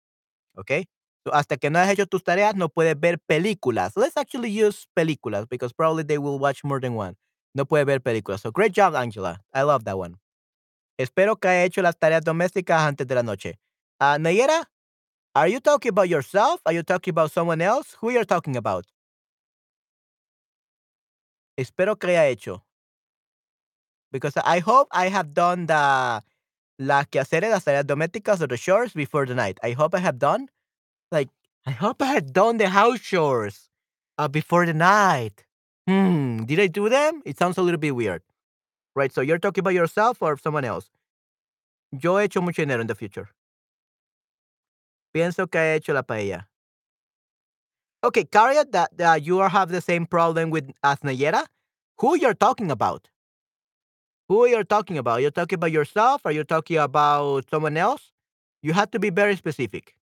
Speaker 1: Okay. So hasta que no has hecho tus tareas, no puedes ver películas. Let's actually use películas because probably they will watch more than one. No puede ver películas. So great job, Angela. I love that one. Espero que haya hecho las tareas domésticas antes de la noche. Uh, Nayera, are you talking about yourself? Are you talking about someone else? Who are you're talking about? Espero que haya hecho. Because I hope I have done the las quehaceres, las tareas domésticas or the chores before the night. I hope I have done. Like, I hope I had done the house chores uh, before the night. Hmm, did I do them? It sounds a little bit weird. Right, so you're talking about yourself or someone else? Yo he hecho mucho dinero in the future. Pienso que he hecho la paella. Okay, Karia, that, that you have the same problem with as Nayera. Who you're talking about? Who are you're talking about? You're talking about yourself or you're talking about someone else? You have to be very specific.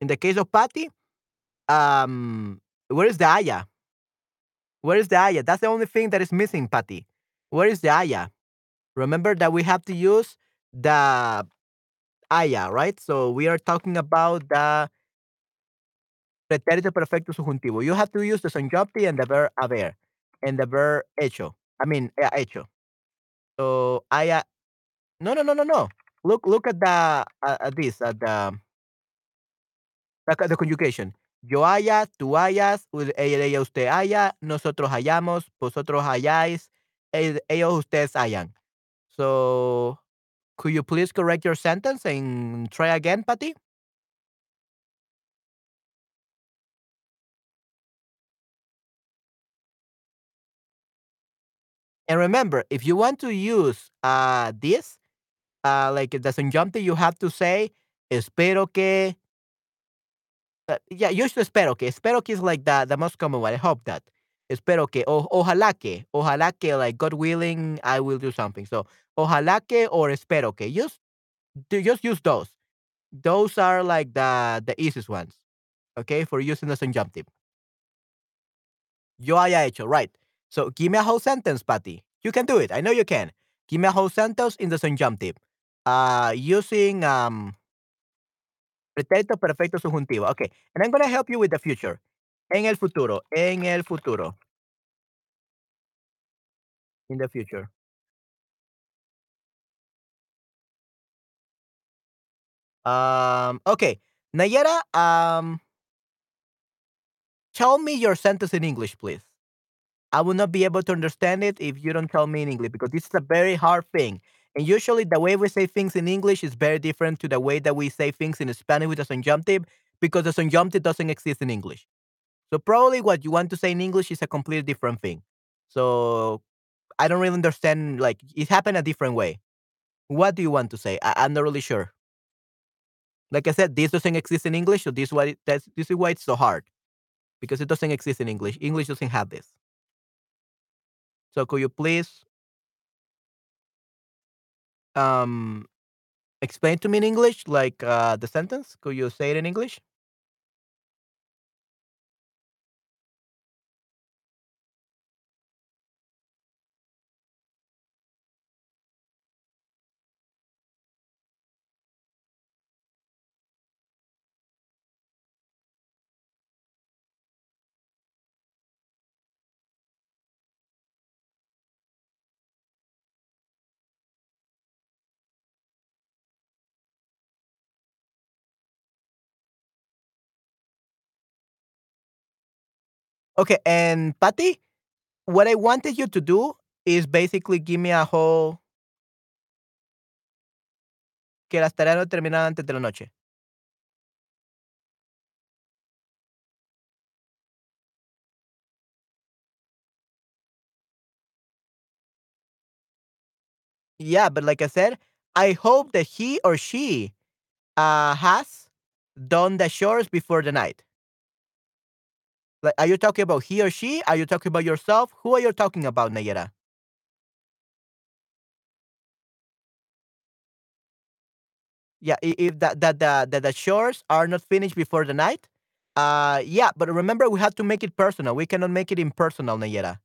Speaker 1: In the case of Patty, um, where is the haya? Where is the haya? That's the only thing that is missing, Patty. Where is the haya? Remember that we have to use the haya, right? So we are talking about the pretérito perfecto subjuntivo. You have to use the subjunctive and the verb haber and the verb hecho. I mean, eh, hecho. So haya. No, no, no, no, no. Look, look at the uh, at this at the the, the conjugation. Yo haya, tú hayas, ella, ella, usted haya, nosotros hayamos, vosotros hayáis, el- ellos, ustedes hayan. So, could you please correct your sentence and try again, Patty? And remember, if you want to use uh, this, uh, like the subjunctive, you have to say, espero que. Uh, yeah, use espero que. Espero que is like the, the most common one. I hope that. Espero que. O, ojalá que. Ojalá que, like, God willing, I will do something. So, ojalá que or espero que. Just, just use those. Those are like the, the easiest ones. Okay, for using the subjunctive. Yo haya hecho, right. So give me a whole sentence, Patty. You can do it. I know you can. Give me a whole sentence in the subjunctive. Uh, using um, pretérito perfecto subjuntivo. Okay, and I'm going to help you with the future. En el futuro. En el futuro. In the future. Um, okay. Nayera, um, tell me your sentence in English, please. I will not be able to understand it if you don't tell me in English because this is a very hard thing. And usually the way we say things in English is very different to the way that we say things in Spanish with the subjunctive because the subjunctive doesn't exist in English. So probably what you want to say in English is a completely different thing. So I don't really understand like it happened a different way. What do you want to say? I, I'm not really sure. Like I said, this doesn't exist in English, so this is why that's, this is why it's so hard because it doesn't exist in English. English doesn't have this. So could you please um explain to me in English like uh the sentence? Could you say it in English? Okay, and Patty, what I wanted you to do is basically give me a whole que las tareas no terminaran antes de la noche. Yeah, but like I said, I hope that he or she uh, has done the chores before the night. Like, are you talking about he or she? Are you talking about yourself? Who are you talking about, Nayera? Yeah, if that that the that the chores are not finished before the night. Uh, yeah, but remember we have to make it personal. We cannot make it impersonal, Nayera.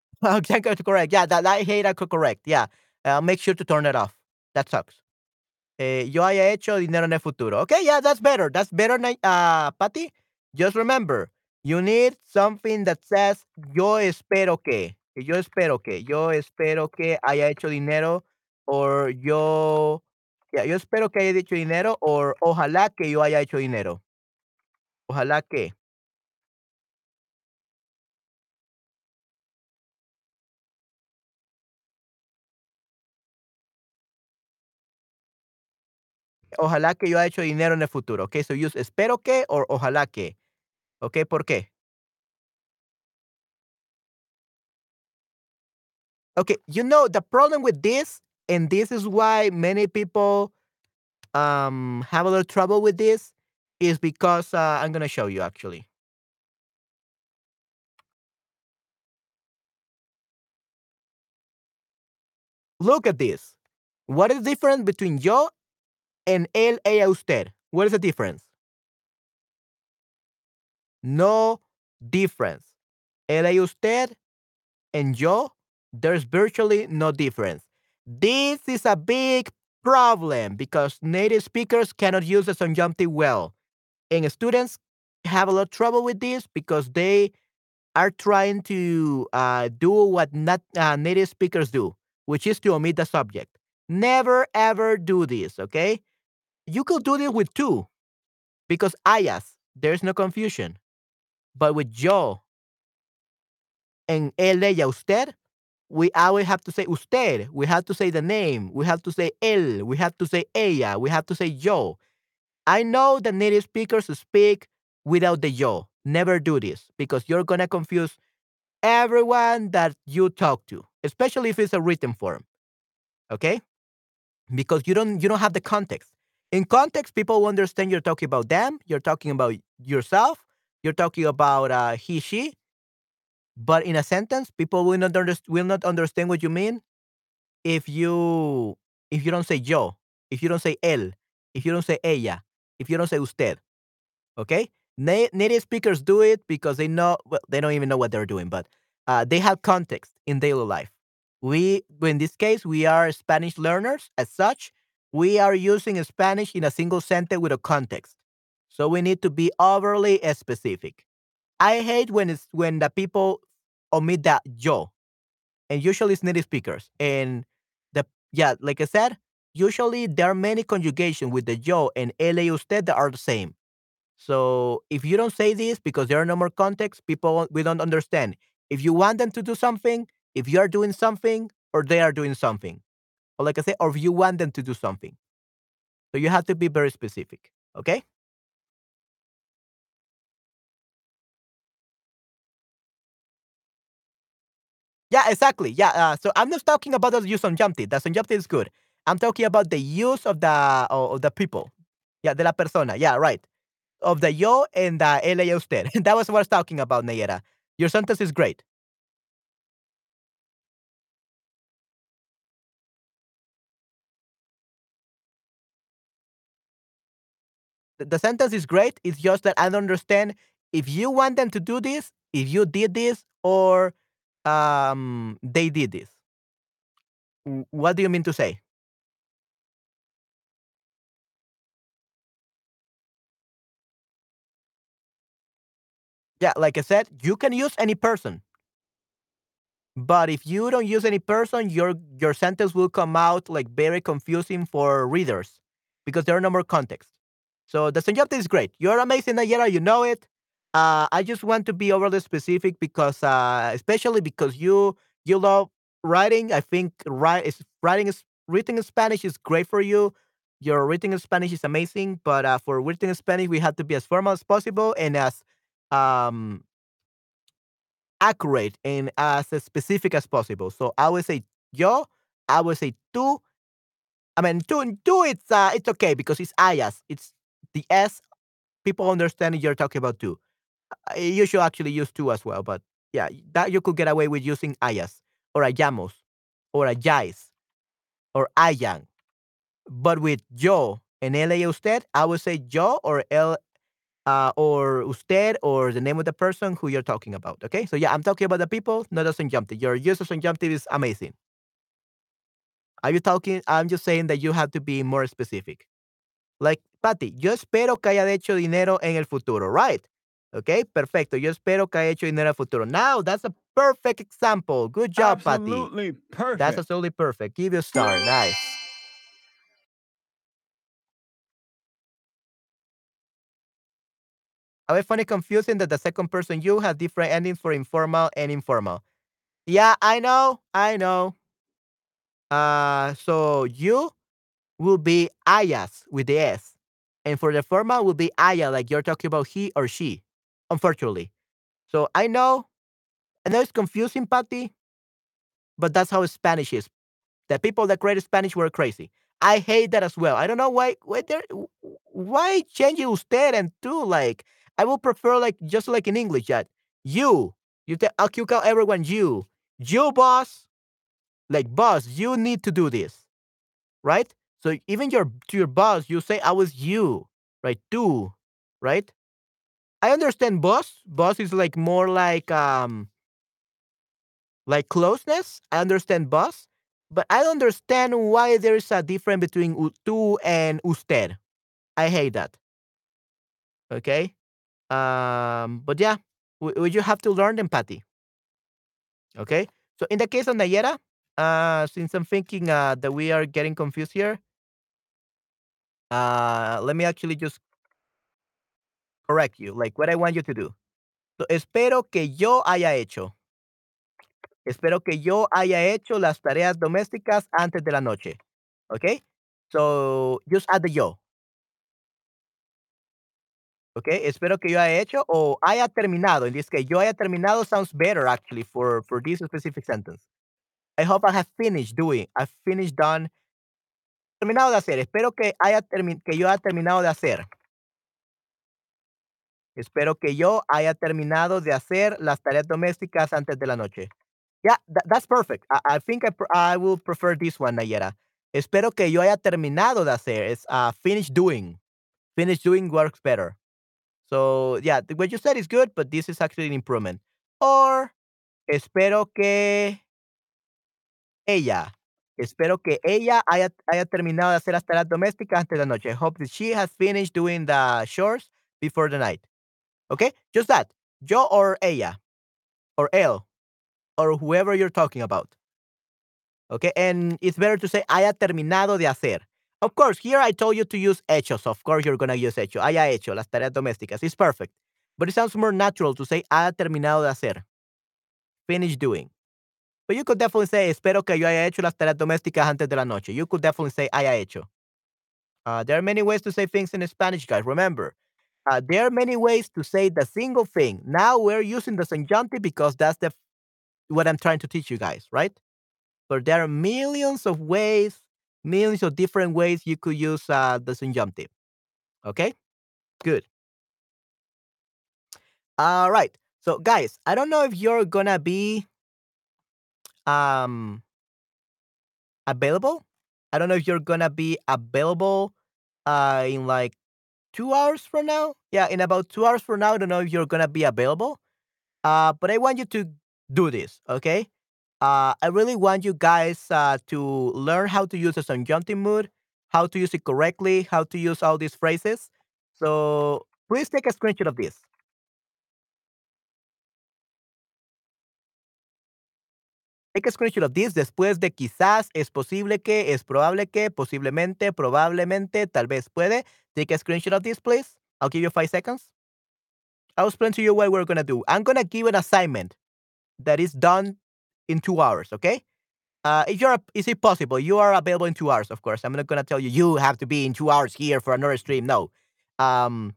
Speaker 1: Okay, correct. Yeah, that, that hate correct. Yeah, uh, make sure to turn it off. That sucks. Eh, yo haya hecho dinero en el futuro. Okay, yeah, that's better. That's better, uh, Patty. Just remember, you need something that says yo espero que. Yo espero que. Yo espero que haya hecho dinero. Or yo. Yeah, yo espero que haya hecho dinero. Or ojalá que yo haya hecho dinero. Ojalá que. Ojalá que yo haya hecho dinero en el futuro. Okay, so use espero que or ojalá que. Okay, ¿por qué? Okay, you know the problem with this, and this is why many people um have a little trouble with this, is because uh, I'm gonna show you actually. Look at this. What is the difference between yo and ella, usted? What is the difference? No difference. Ella, usted, and yo, there's virtually no difference. This is a big problem because native speakers cannot use the subjunctive well. And students have a lot of trouble with this because they are trying to uh, do what not uh, native speakers do, which is to omit the subject. Never ever do this, okay? You could do this with two because hayas, there's no confusion. But with yo and él, ella, usted, we always have to say usted. We have to say the name. We have to say él. We have to say ella. We have to say yo. I know that native speakers speak without the yo. Never do this because you're gonna confuse everyone that you talk to, especially if it's a written form. Okay? Because you don't you don't have the context. In context, people will understand you're talking about them, you're talking about yourself, you're talking about uh, he, she. But in a sentence, people will not will not understand what you mean if you if you don't say yo, if you don't say él, if you don't say ella, if you don't say usted. Okay? Na- native speakers do it because they know well, they don't even know what they're doing, but uh, they have context in daily life. We, in this case, we are Spanish learners. As such, we are using Spanish in a single sentence with a context. So we need to be overly specific. I hate when it's when the people omit that yo, and usually it's native speakers. And the yeah, like I said, usually there are many conjugation with the yo and la usted that are the same. So if you don't say this because there are no more context, people we don't understand. If you want them to do something, if you are doing something, or they are doing something, or like I say, or if you want them to do something. So you have to be very specific. Okay. Yeah, exactly. Yeah. Uh, so I'm not talking about the use of subjunctive. The subjunctive is good. I'm talking about the use of the of the people. Yeah, de la persona. Yeah, right. Of the yo and the ella y usted. that was what I was talking about, Nayera. Your sentence is great. The, sentence is great. It's just that I don't understand if you want them to do this, if you did this, or um they did this. What do you mean to say? Yeah, like I said, you can use any person. But if you don't use any person, your your sentence will come out like very confusing for readers because there are no more context. So the subjunctive is great. You're amazing, Nayera. You know it. Uh, I just want to be overly specific because, uh, especially because you you love writing. I think write writing is written in Spanish is great for you. Your written in Spanish is amazing, but uh, for written in Spanish, we have to be as formal as possible and as um, accurate and as specific as possible. So I would say yo. I would say tú. I mean, tú, tú. It's uh, it's okay because it's hayas. It's the s. People understand you're talking about. Uh, you should actually use two as well, but yeah, that you could get away with using hayas or hayamos or hayáis or hayan. But with yo and y usted, I would say yo or él uh, or usted or the name of the person who you're talking about. Okay, so yeah, I'm talking about the people, not the subjunctive. Your use of subjunctive is amazing. Are you talking? I'm just saying that you have to be more specific. Like, Patty, yo espero que haya hecho dinero en el futuro, right? Okay, perfecto. Yo espero que haya hecho dinero en el futuro. Now, that's a perfect example. Good job, Patty.
Speaker 2: Absolutely perfect.
Speaker 1: That's absolutely perfect. Give you a star. Nice. I find it confusing that the second person you have different endings for informal and informal. Yeah, I know. I know. Uh, so you will be hayas with the S. And for the formal will be haya, like you're talking about he or she, unfortunately. So I know, I know it's confusing, Patty, but that's how Spanish is. The people that created Spanish were crazy. I hate that as well. I don't know why why there why change usted and tú like I would prefer like just like in English that you you tell you call everyone you you boss like boss you need to do this right so even your to your boss you say I was you right? Tú right? I understand boss. Boss is like more like um like closeness. I understand boss but I don't understand why there is a difference between tú and usted. I hate that. Okay? Um, but yeah, we, we you have to learn empathy. Okay. So in the case of Nayera, uh, since I'm thinking uh, that we are getting confused here, uh, let me actually just correct you. Like what I want you to do. So, espero que yo haya hecho. Espero que yo haya hecho las tareas domésticas antes de la noche. Okay. So just add the yo. Okay, espero que yo haya hecho o haya terminado. In this case, yo haya terminado sounds better actually for for this specific sentence. I hope I have finished doing. I've finished done. Terminado de hacer. Espero que haya que yo haya terminado de hacer. Espero que yo haya terminado de hacer las tareas domésticas antes de la noche. Yeah, that's perfect. I, think I, I will prefer this one, Nayera. Espero que yo haya terminado de hacer. It's uh, finish doing. Finish doing works better. So yeah, what you said is good, but this is actually an improvement. Or espero que ella, espero que ella haya, terminado de hacer las tareas domésticas antes de la noche. Hope that she has finished doing the chores before the night. Okay, just that. Yo or ella, or él, or whoever you're talking about. Okay, and it's better to say haya terminado de hacer. Of course, here I told you to use hechos. Of course, you're going to use hecho. Haya hecho las tareas domésticas. It's perfect. But it sounds more natural to say haya terminado de hacer. Finish doing. But you could definitely say, espero que yo haya hecho las tareas domésticas antes de la noche. You could definitely say, haya hecho. Uh, there are many ways to say things in Spanish, guys. Remember, uh, there are many ways to say the single thing. Now we're using the subjunctive because that's the what I'm trying to teach you guys, right? But there are millions of ways millions of different ways you could use uh, the subjunctive. Okay, good. All right. So, guys, I don't know if you're gonna be um available. I don't know if you're gonna be available uh in like two hours from now. Yeah, in about two hours from now. I don't know if you're gonna be available. Uh, but I want you to do this. Okay. Uh, I really want you guys uh, to learn how to use a subjunctive mood, how to use it correctly, how to use all these phrases. So please take a screenshot of this. Take a screenshot of this después de quizás, es posible que, es probable que, posiblemente, probablemente, tal vez puede. Take a screenshot of this, please. I'll give you five seconds. I'll explain to you what we're gonna do. I'm gonna give an assignment that is done in two hours. Okay. Uh, if you're, is it possible? You are available in two hours, of course. I'm not gonna tell you you have to be in two hours here for another stream. No. Um,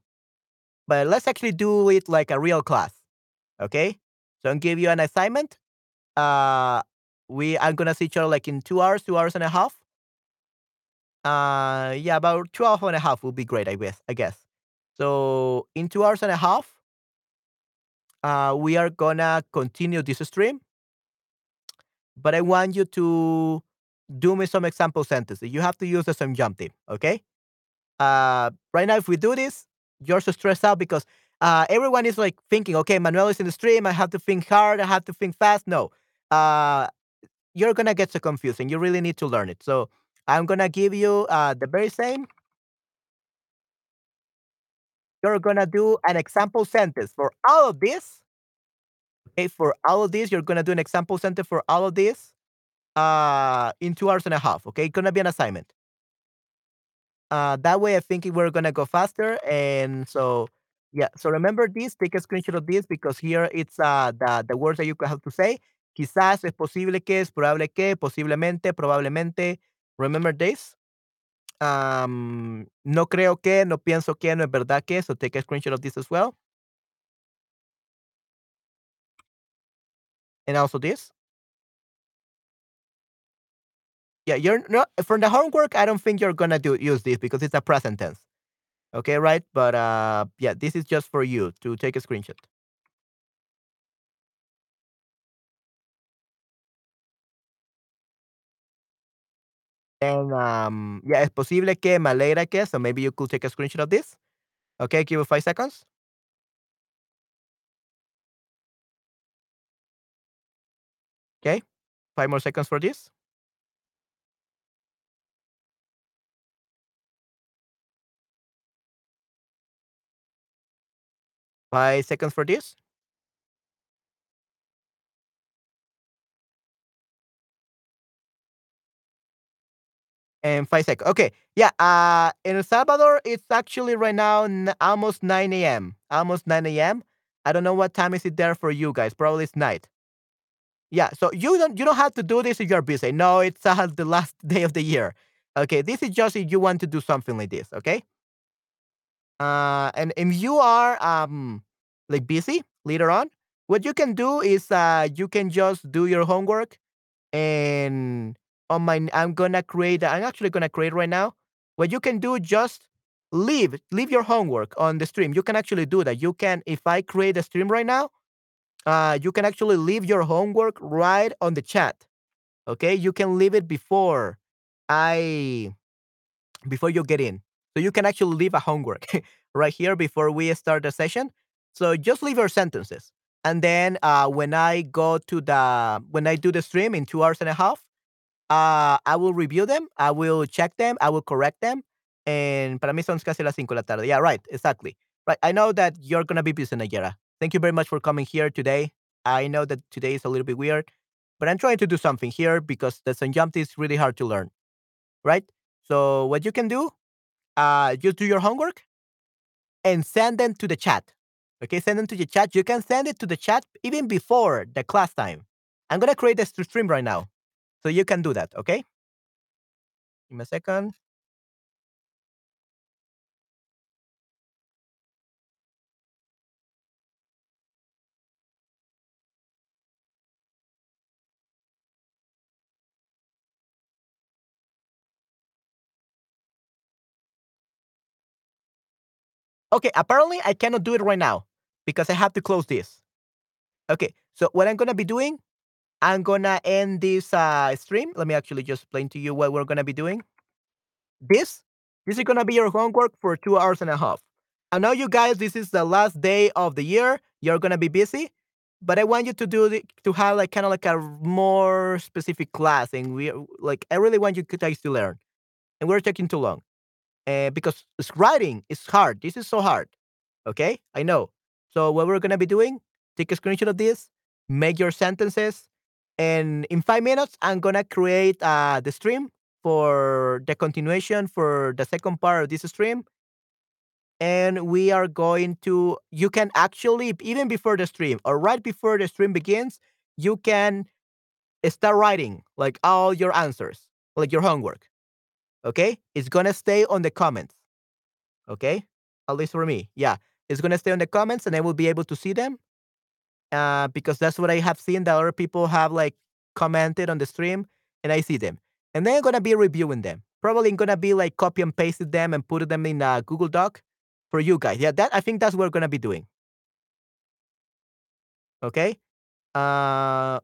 Speaker 1: but let's actually do it like a real class. Okay. So I'll give you an assignment. Uh, we I'm gonna see each other like in two hours, two hours and a half. Uh, yeah, about 12 and a half would be great, I guess. I guess. So in two hours and a half, uh, we are gonna continue this stream. But I want you to do me some example sentences. You have to use the subjunctive, okay? Uh, right now, if we do this, you're so stressed out because uh, everyone is like thinking, okay, Manuel is in the stream. I have to think hard. I have to think fast. No, uh, you're gonna get so confused, and you really need to learn it. So I'm gonna give you uh, the very same. You're gonna do an example sentence for all of this. Okay, for all of this, you're gonna do an example sentence for all of this uh, in two hours and a half. Okay, it's gonna be an assignment. Uh, that way, I think we're gonna go faster. And so, yeah. So remember this. Take a screenshot of this because here it's uh, the the words that you have to say. Quizás, es posible que, es probable que, posiblemente, probablemente. Remember this. Um, no creo que, no pienso que, no es verdad que. So take a screenshot of this as well. And also this. Yeah, you're not from the homework. I don't think you're gonna do use this because it's a present tense. Okay, right? But uh, yeah, this is just for you to take a screenshot. And um, yeah, es posible que alegra que. So maybe you could take a screenshot of this. Okay, give it five seconds. Okay, five more seconds for this. Five seconds for this. And five seconds. Okay. Yeah. Uh, in El Salvador, it's actually right now almost 9 a.m. Almost 9 a.m. I don't know what time is it there for you guys. Probably it's night. Yeah. So you don't you don't have to do this if you're busy. No, it's uh, the last day of the year. Okay. This is just if you want to do something like this. Okay. Uh, and if you are um like busy later on, what you can do is uh you can just do your homework and on my I'm gonna create I'm actually gonna create right now. What you can do just leave leave your homework on the stream. You can actually do that. You can if I create a stream right now, uh you can actually leave your homework right on the chat. Okay? You can leave it before I before you get in. So you can actually leave a homework right here before we start the session. So just leave your sentences. And then uh, when I go to the when I do the stream in two hours and a half, uh, I will review them. I will check them. I will correct them. And para mí son casi las 5 de la tarde. Yeah, right. Exactly. Right. I know that you're going to be busy, Nayera. Thank you very much for coming here today. I know that today is a little bit weird, but I'm trying to do something here because the Sanjamti is really hard to learn. Right? So what you can do, uh, just do your homework and send them to the chat. Okay, send them to the chat. You can send it to the chat even before the class time. I'm gonna create a stream right now. So you can do that, okay? Give me a second. Okay, apparently I cannot do it right now because I have to close this. Okay, so what I'm gonna be doing, I'm gonna end this uh, stream. Let me actually just explain to you what we're gonna be doing. This, this is gonna be your homework for two hours and a half. I know you guys, this is the last day of the year. You're gonna be busy, but I want you to do the, to have like kind of like a more specific class, and we like I really want you guys to learn. And we're taking too long uh, because writing is hard. This is so hard. Okay, I know. So what we're gonna be doing? Take a screenshot of this, make your sentences, and in five minutes, I'm gonna create uh, the stream for the continuation for the second part of this stream. and we are going to you can actually even before the stream or right before the stream begins, you can start writing like all your answers, like your homework. Okay? It's gonna stay on the comments. Okay? At least for me. Yeah. It's gonna stay on the comments and I will be able to see them. Uh, because that's what I have seen that other people have like commented on the stream and I see them. And then I'm gonna be reviewing them. Probably gonna be like copy and pasted them and put them in a Google Doc for you guys. Yeah, that I think that's what we're gonna be doing. Okay. Uh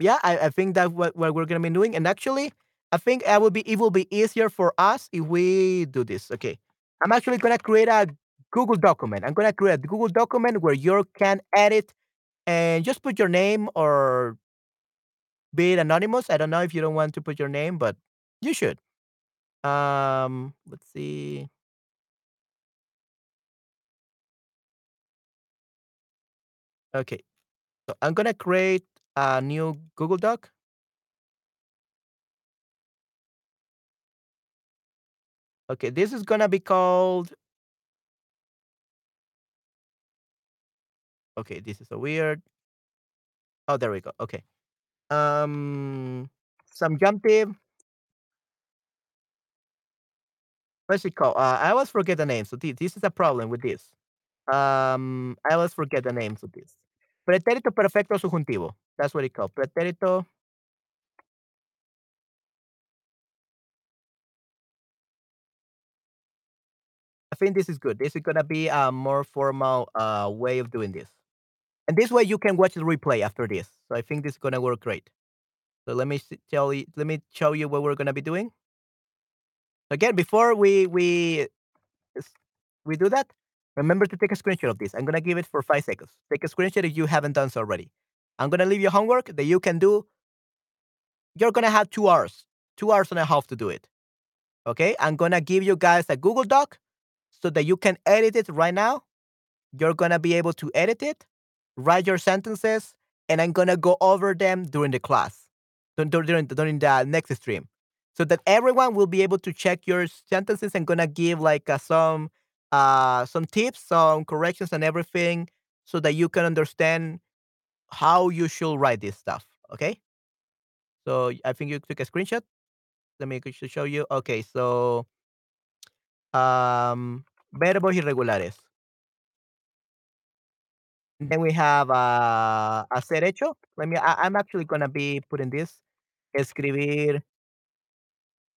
Speaker 1: yeah, I, I think that's what, what we're gonna be doing. And actually, I think I will be it will be easier for us if we do this. Okay. I'm actually gonna create a Google document. I'm gonna create a Google document where you can edit and just put your name or be it anonymous. I don't know if you don't want to put your name, but you should. Um, let's see. Okay. So I'm gonna create a new Google Doc. Okay, this is gonna be called Okay, this is a weird. Oh, there we go. Okay. Um subjunctive. What's it called? Uh, I always forget the name. So thi- this is a problem with this. Um, I always forget the names of this. Pretérito perfecto subjuntivo. That's what it called. Pretérito. I think this is good. This is gonna be a more formal uh way of doing this. And this way you can watch the replay after this. So I think this is gonna work great. So let me tell you let me show you what we're gonna be doing. Again, before we we we do that, remember to take a screenshot of this. I'm gonna give it for five seconds. Take a screenshot if you haven't done so already. I'm gonna leave you homework that you can do. You're gonna have two hours, two hours and a half to do it. Okay, I'm gonna give you guys a Google Doc so that you can edit it right now. You're gonna be able to edit it, write your sentences, and I'm gonna go over them during the class, dur- dur- during during the next stream, so that everyone will be able to check your sentences and gonna give like uh, some uh some tips, some corrections, and everything, so that you can understand how you should write this stuff. Okay, so I think you took a screenshot. Let me sh- show you. Okay, so um, verbos irregulares. Then we have uh, hacer hecho. Let me. I, I'm actually gonna be putting this. Escribir.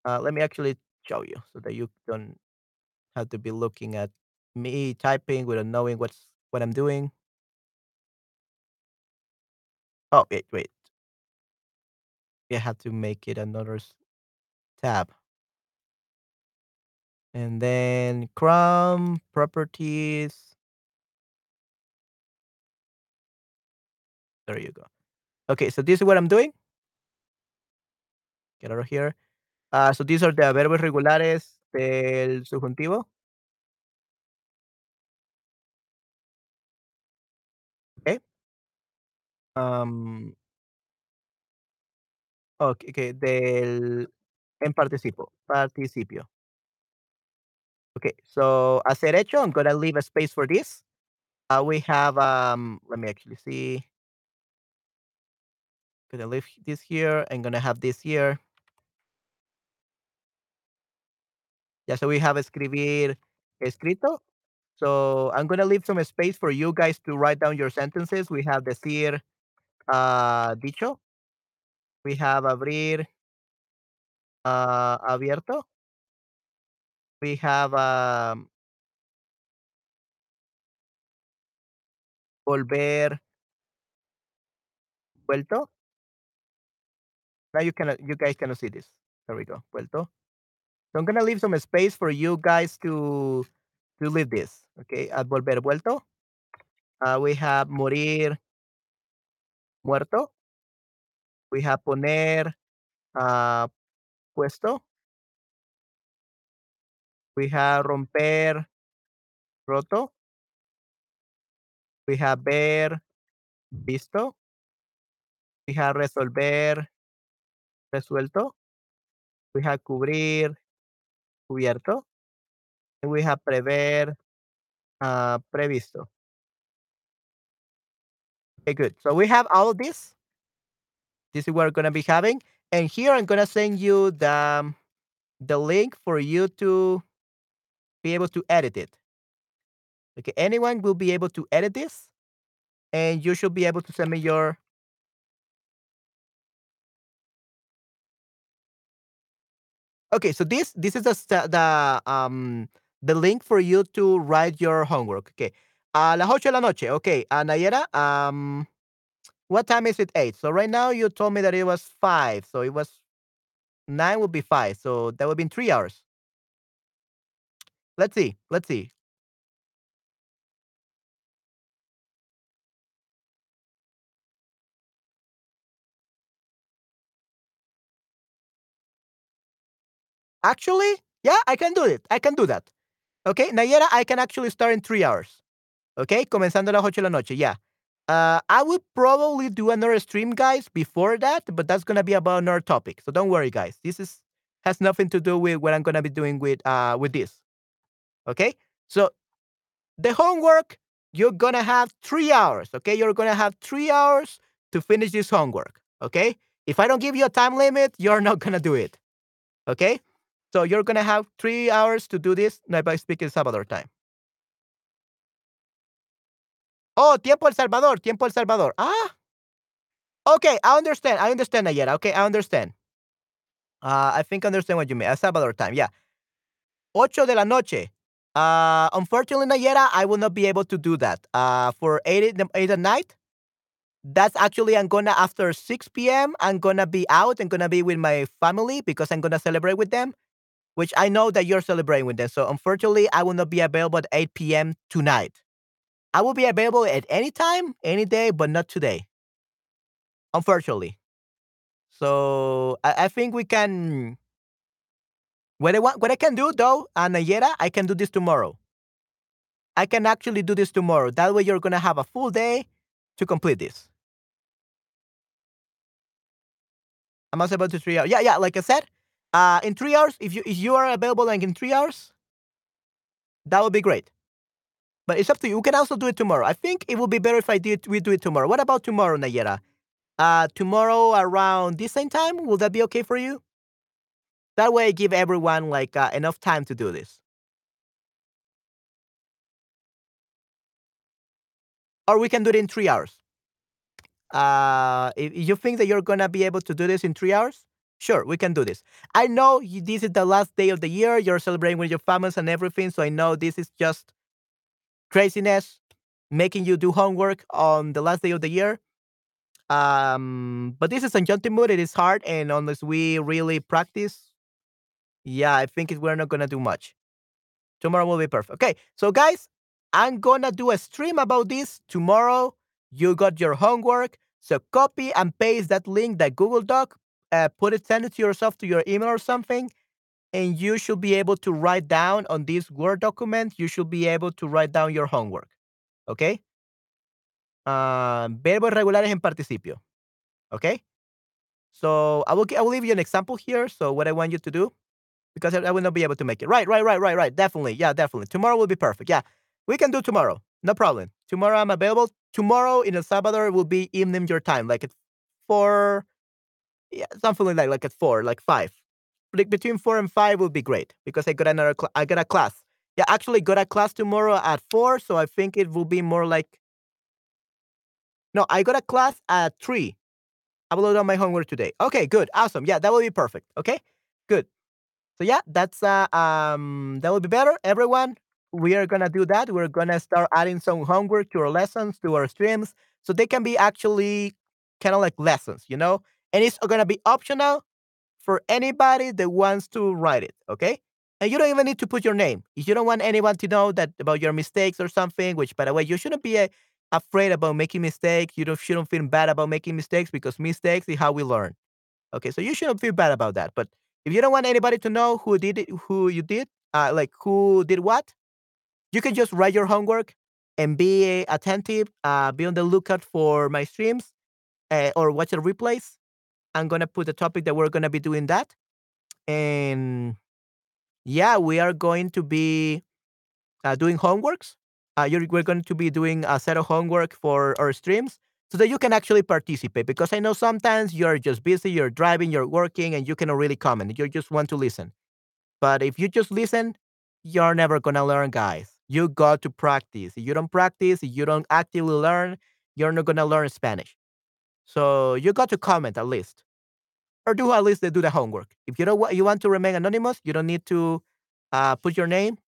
Speaker 1: Uh, let me actually show you so that you don't have to be looking at me typing without knowing what's what I'm doing. Oh wait, wait. You have to make it another tab, and then Chrome properties. There you go. Okay, so this is what I'm doing. Get out of here. Uh, so these are the verbos regulares del subjuntivo. Okay. Um, okay, okay, del en participo, participio. Okay, so hacer hecho, I'm gonna leave a space for this. Uh, we have um, let me actually see. Gonna leave this here. I'm gonna have this here. Yeah, so we have escribir escrito. So I'm gonna leave some space for you guys to write down your sentences. We have decir uh, dicho. We have abrir uh, abierto. We have um, volver vuelto. Now you cannot, you guys cannot see this. There we go, vuelto. So I'm gonna leave some space for you guys to to leave this. Okay, at volver vuelto. Uh, we have morir muerto. We have poner uh, puesto. We have romper roto. We have ver visto. We have resolver resuelto. We have cubrir cubierto. We have prever, uh, previsto. Okay, good. So we have all of this. This is what we're gonna be having, and here I'm gonna send you the the link for you to be able to edit it. Okay, anyone will be able to edit this, and you should be able to send me your Okay, so this this is the the um the link for you to write your homework. Okay. A las ocho de la noche. Okay. Uh, Nayera, um, what time is it? Eight. So right now you told me that it was five. So it was nine would be five. So that would be in three hours. Let's see. Let's see. Actually, yeah, I can do it. I can do that. Okay, Nayera, I can actually start in three hours. Okay, comenzando a las de la noche. Yeah. Uh, I would probably do another stream, guys, before that, but that's gonna be about another topic. So don't worry, guys. This is has nothing to do with what I'm gonna be doing with uh with this. Okay, so the homework you're gonna have three hours. Okay, you're gonna have three hours to finish this homework. Okay, if I don't give you a time limit, you're not gonna do it. Okay, so you're gonna have three hours to do this. No, I speak in Salvador time. Oh, tiempo El Salvador, tiempo El Salvador. Ah. Okay, I understand. I understand, Nayera. Okay, I understand. Uh, I think I understand what you mean. Salvador time, yeah. Ocho de la noche. Uh, unfortunately, Nayera, I will not be able to do that. Uh, for eight, in the- eight at night, that's actually I'm gonna after 6 p.m. I'm gonna be out. I'm gonna be with my family because I'm gonna celebrate with them, which I know that you're celebrating with them. So unfortunately, I will not be available at 8 p.m. tonight. I will be available at any time, any day, but not today. Unfortunately. So I, I think we can. What I want, what I can do though, uh, Nayera, I can do this tomorrow. I can actually do this tomorrow. That way, you're gonna have a full day to complete this. I'm also about to three hours. Yeah, yeah. Like I said, uh, in three hours, if you if you are available like in three hours, that would be great. But it's up to you. We can also do it tomorrow. I think it would be better if I did we do it tomorrow. What about tomorrow, Nayera? Uh, tomorrow around this same time, will that be okay for you? That way, I give everyone like uh, enough time to do this. Or we can do it in three hours. Uh, if you think that you're gonna be able to do this in three hours, sure, we can do this. I know this is the last day of the year. You're celebrating with your families and everything, so I know this is just craziness, making you do homework on the last day of the year. Um, but this is John Timur. It is hard, and unless we really practice, yeah, I think we're not gonna do much. Tomorrow will be perfect. Okay, so guys, I'm gonna do a stream about this tomorrow. You got your homework, so copy and paste that link, that Google Doc, uh, put it, send it to yourself to your email or something, and you should be able to write down on this Word document. You should be able to write down your homework. Okay. Uh, verbos regulares en participio. Okay. So I will I will leave you an example here. So what I want you to do, because I, I will not be able to make it. Right, right, right, right, right. Definitely, yeah, definitely. Tomorrow will be perfect. Yeah, we can do tomorrow. No problem. Tomorrow I'm available. Tomorrow in El Salvador will be evening your time, like at four, yeah, something like that, like at four, like five. Like between four and five will be great because I got another, cl- I got a class. Yeah, actually got a class tomorrow at four, so I think it will be more like. No, I got a class at three. I will do my homework today. Okay, good, awesome. Yeah, that will be perfect. Okay, good. So yeah, that's uh um that will be better. Everyone, we are gonna do that. We're gonna start adding some homework to our lessons, to our streams, so they can be actually kind of like lessons, you know. And it's gonna be optional for anybody that wants to write it. Okay, and you don't even need to put your name if you don't want anyone to know that about your mistakes or something. Which, by the way, you shouldn't be uh, afraid about making mistakes. You don't shouldn't feel bad about making mistakes because mistakes is how we learn. Okay, so you shouldn't feel bad about that. But if you don't want anybody to know who did it, who you did, uh, like who did what, you can just write your homework and be attentive. Uh, be on the lookout for my streams uh, or watch the replays. I'm gonna put the topic that we're gonna be doing that, and yeah, we are going to be uh, doing homeworks. Uh, we're going to be doing a set of homework for our streams so that you can actually participate. Because I know sometimes you're just busy, you're driving, you're working, and you cannot really comment. You just want to listen. But if you just listen, you're never gonna learn, guys. You got to practice. If you don't practice, if you don't actively learn, you're not gonna learn Spanish. So you got to comment at least, or do at least they do the homework. If you don't you want to remain anonymous, you don't need to uh, put your name.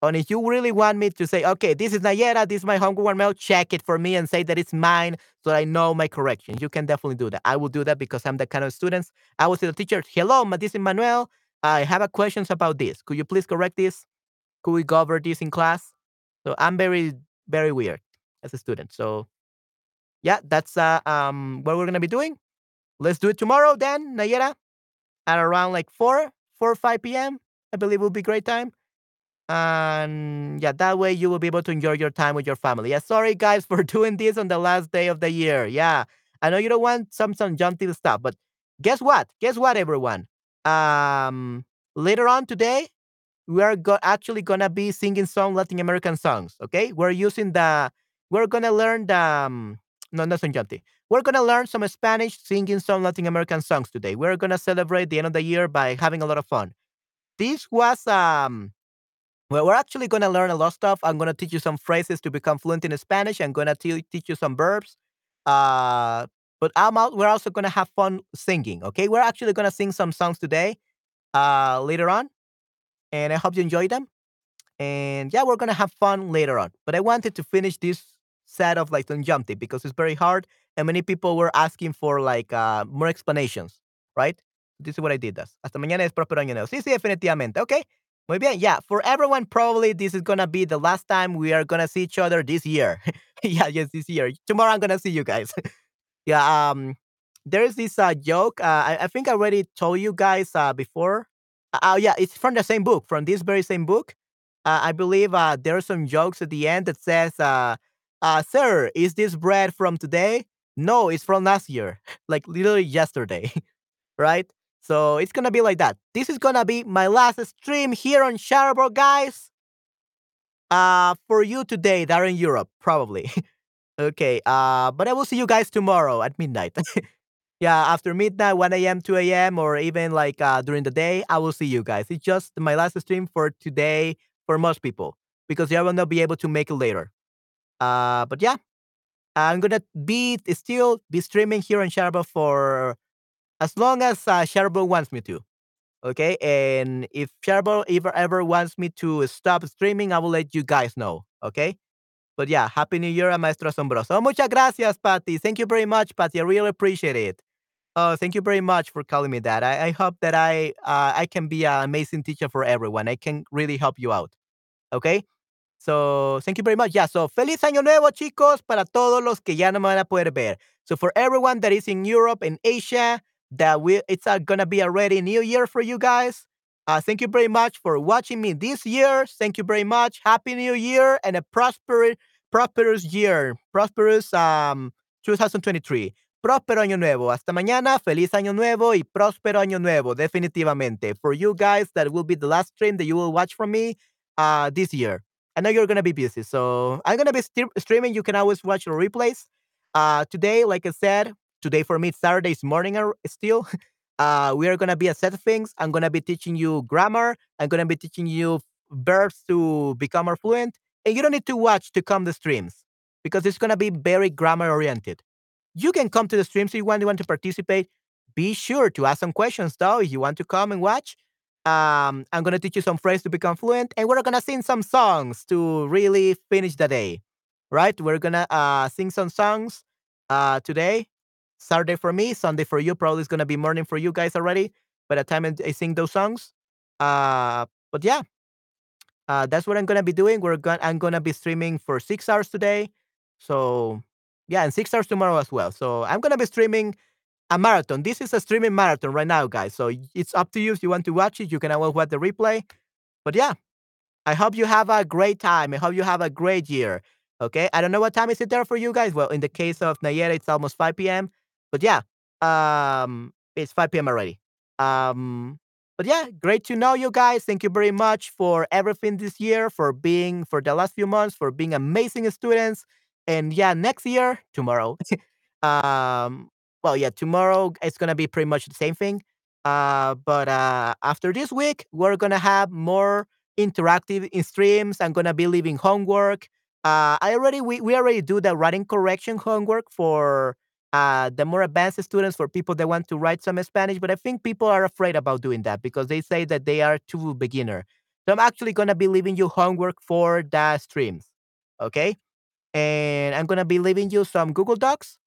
Speaker 1: And if you really want me to say, okay, this is Nayera, this is my homework mail, check it for me and say that it's mine so I know my correction. You can definitely do that. I will do that because I'm the kind of students. I will say to the teacher, hello, this is Manuel. I have a questions about this. Could you please correct this? Could we go over this in class? So I'm very, very weird as a student. So yeah, that's uh, um what we're gonna be doing. Let's do it tomorrow then, Nayera, at around like 4, 4 or 5 p.m. I believe will be great time. And yeah, that way you will be able to enjoy your time with your family. Yeah, sorry guys for doing this on the last day of the year. Yeah, I know you don't want some some jumpy stuff, but guess what? Guess what, everyone? Um, later on today, we are go- actually gonna be singing some Latin American songs. Okay, we're using the we're gonna learn the um, no, not Sanjanti. We're gonna learn some Spanish singing some Latin American songs today. We're gonna celebrate the end of the year by having a lot of fun. This was um well, we're actually gonna learn a lot of stuff. I'm gonna teach you some phrases to become fluent in Spanish. I'm gonna te- teach you some verbs. Uh, but I'm out, we're also gonna have fun singing. Okay, we're actually gonna sing some songs today. Uh, later on, and I hope you enjoy them. And yeah, we're gonna have fun later on. But I wanted to finish this set of like Tunjamti because it's very hard, and many people were asking for like uh, more explanations, right? This is what I did. This. Hasta mañana es próspero año nuevo. Sí, sí, definitivamente. Okay. Muy bien. Yeah, for everyone, probably this is gonna be the last time we are gonna see each other this year. yeah, yes, this year. Tomorrow I'm gonna see you guys. yeah. Um, there is this uh, joke. Uh, I, I think I already told you guys uh, before. Uh, oh yeah, it's from the same book, from this very same book. Uh, I believe uh, there are some jokes at the end that says, uh, uh, "Sir, is this bread from today?" No, it's from last year, like literally yesterday, right? So it's gonna be like that. This is gonna be my last stream here on Shutterbug, guys. Uh, for you today, that are in Europe, probably. okay. Uh, but I will see you guys tomorrow at midnight. Yeah, after midnight, 1 a.m., 2 a.m., or even like uh, during the day, I will see you guys. It's just my last stream for today for most people because I will not be able to make it later. Uh, but yeah, I'm gonna be still be streaming here on Shutterbug for as long as uh, Shutterbug wants me to. Okay, and if Shutterbug ever ever wants me to stop streaming, I will let you guys know. Okay. But yeah, Happy New Year, Maestro Asombroso. Muchas gracias, Patty. Thank you very much, Patty. I really appreciate it. Oh, thank you very much for calling me that. I, I hope that I uh, I can be an amazing teacher for everyone. I can really help you out. Okay. So thank you very much. Yeah. So feliz año nuevo, chicos, para todos los que ya no me van a poder ver. So for everyone that is in Europe and Asia, that we it's uh, gonna be a already New Year for you guys. Uh, thank you very much for watching me this year. Thank you very much. Happy New Year and a prosperous, prosperous year. Prosperous um 2023. Próspero año nuevo. Hasta mañana. Feliz año nuevo y próspero año nuevo. Definitivamente. For you guys, that will be the last stream that you will watch from me uh, this year. I know you're gonna be busy, so I'm gonna be st- streaming. You can always watch the replays. Uh, today, like I said, today for me it's Saturday's morning still. Uh, we are gonna be a set of things. I'm gonna be teaching you grammar. I'm gonna be teaching you verbs to become more fluent. And you don't need to watch to come the streams because it's gonna be very grammar oriented. You can come to the streams if you want, you want to participate. Be sure to ask some questions though if you want to come and watch. Um, I'm gonna teach you some phrases to become fluent, and we're gonna sing some songs to really finish the day. Right? We're gonna uh sing some songs uh today. Saturday for me, Sunday for you. Probably it's gonna be morning for you guys already by the time I sing those songs. Uh, but yeah, uh, that's what I'm gonna be doing. We're gonna I'm gonna be streaming for six hours today. So yeah, and six hours tomorrow as well. So I'm gonna be streaming a marathon. This is a streaming marathon right now, guys. So it's up to you if you want to watch it. You can always watch the replay. But yeah, I hope you have a great time. I hope you have a great year. Okay. I don't know what time is it there for you guys. Well, in the case of Nayera, it's almost 5 p.m. But yeah, um, it's 5 p.m. already. Um, but yeah, great to know you guys. Thank you very much for everything this year, for being for the last few months, for being amazing students. And yeah, next year, tomorrow, um, well, yeah, tomorrow it's gonna be pretty much the same thing. Uh, but uh, after this week, we're gonna have more interactive in streams. I'm gonna be leaving homework. Uh, I already we, we already do the writing correction homework for uh, the more advanced students for people that want to write some Spanish. But I think people are afraid about doing that because they say that they are too beginner. So I'm actually gonna be leaving you homework for the streams. Okay, and I'm gonna be leaving you some Google Docs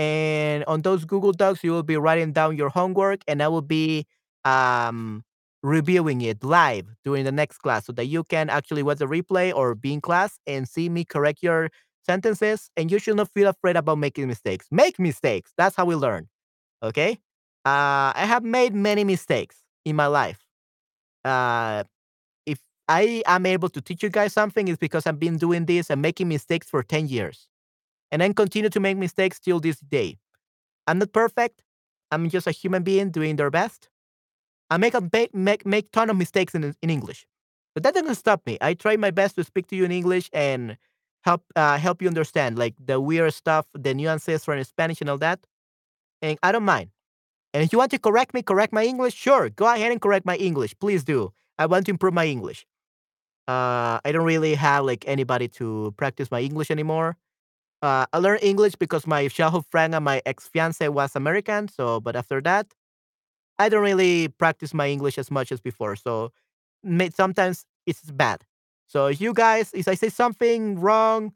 Speaker 1: and on those Google Docs, you will be writing down your homework, and I will be um, reviewing it live during the next class so that you can actually watch the replay or be in class and see me correct your sentences. And you should not feel afraid about making mistakes. Make mistakes. That's how we learn. Okay. Uh, I have made many mistakes in my life. Uh, if I am able to teach you guys something, it's because I've been doing this and making mistakes for 10 years and then continue to make mistakes till this day. I'm not perfect. I'm just a human being doing their best. I make a make make ton of mistakes in in English, but that doesn't stop me. I try my best to speak to you in English and help uh, help you understand like the weird stuff, the nuances from Spanish and all that. And I don't mind. And if you want to correct me, correct my English, sure, go ahead and correct my English. Please do. I want to improve my English. Uh, I don't really have like anybody to practice my English anymore. Uh, I learned English because my childhood friend and my ex fiance was American. So, but after that, I don't really practice my English as much as before. So, sometimes it's bad. So, you guys, if I say something wrong,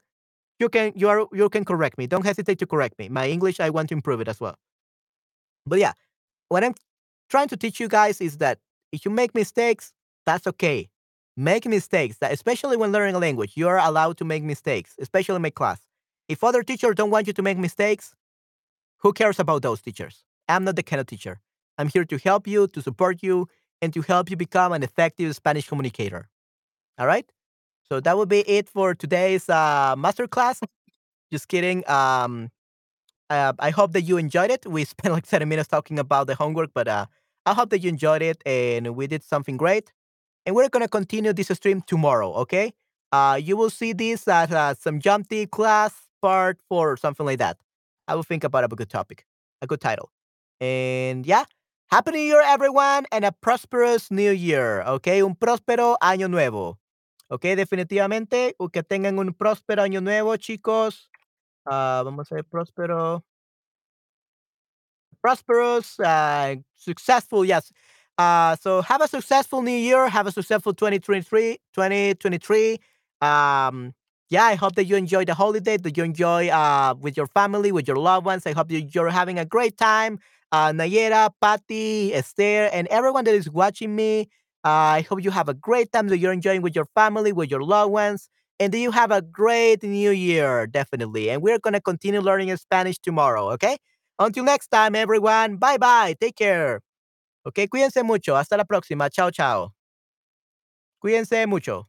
Speaker 1: you can you are you can correct me. Don't hesitate to correct me. My English, I want to improve it as well. But yeah, what I'm trying to teach you guys is that if you make mistakes, that's okay. Make mistakes, that especially when learning a language, you are allowed to make mistakes, especially in my class. If other teachers don't want you to make mistakes, who cares about those teachers? I'm not the kind of teacher. I'm here to help you, to support you, and to help you become an effective Spanish communicator. All right? So that will be it for today's uh, masterclass. Just kidding. Um, uh, I hope that you enjoyed it. We spent like 30 minutes talking about the homework, but uh, I hope that you enjoyed it and we did something great. And we're going to continue this stream tomorrow, okay? Uh, you will see this as uh, some jump class part four or something like that. I will think about a good topic, a good title. And yeah, Happy New Year, everyone, and a prosperous New Year, okay? Un próspero año nuevo. Ok, definitivamente, que tengan un próspero año nuevo, chicos. Uh, vamos a ver, próspero. Prosperous, uh, successful, yes. Uh, so have a successful new year. Have a successful 2023. 2023. Um, yeah, I hope that you enjoy the holiday, that you enjoy uh, with your family, with your loved ones. I hope you're having a great time. Uh, Nayera, Patty, Esther, and everyone that is watching me. Uh, I hope you have a great time that you're enjoying with your family, with your loved ones, and that you have a great new year, definitely. And we're going to continue learning Spanish tomorrow, okay? Until next time, everyone. Bye bye. Take care. Ok, cuídense mucho. Hasta la próxima. Chao, chao. Cuídense mucho.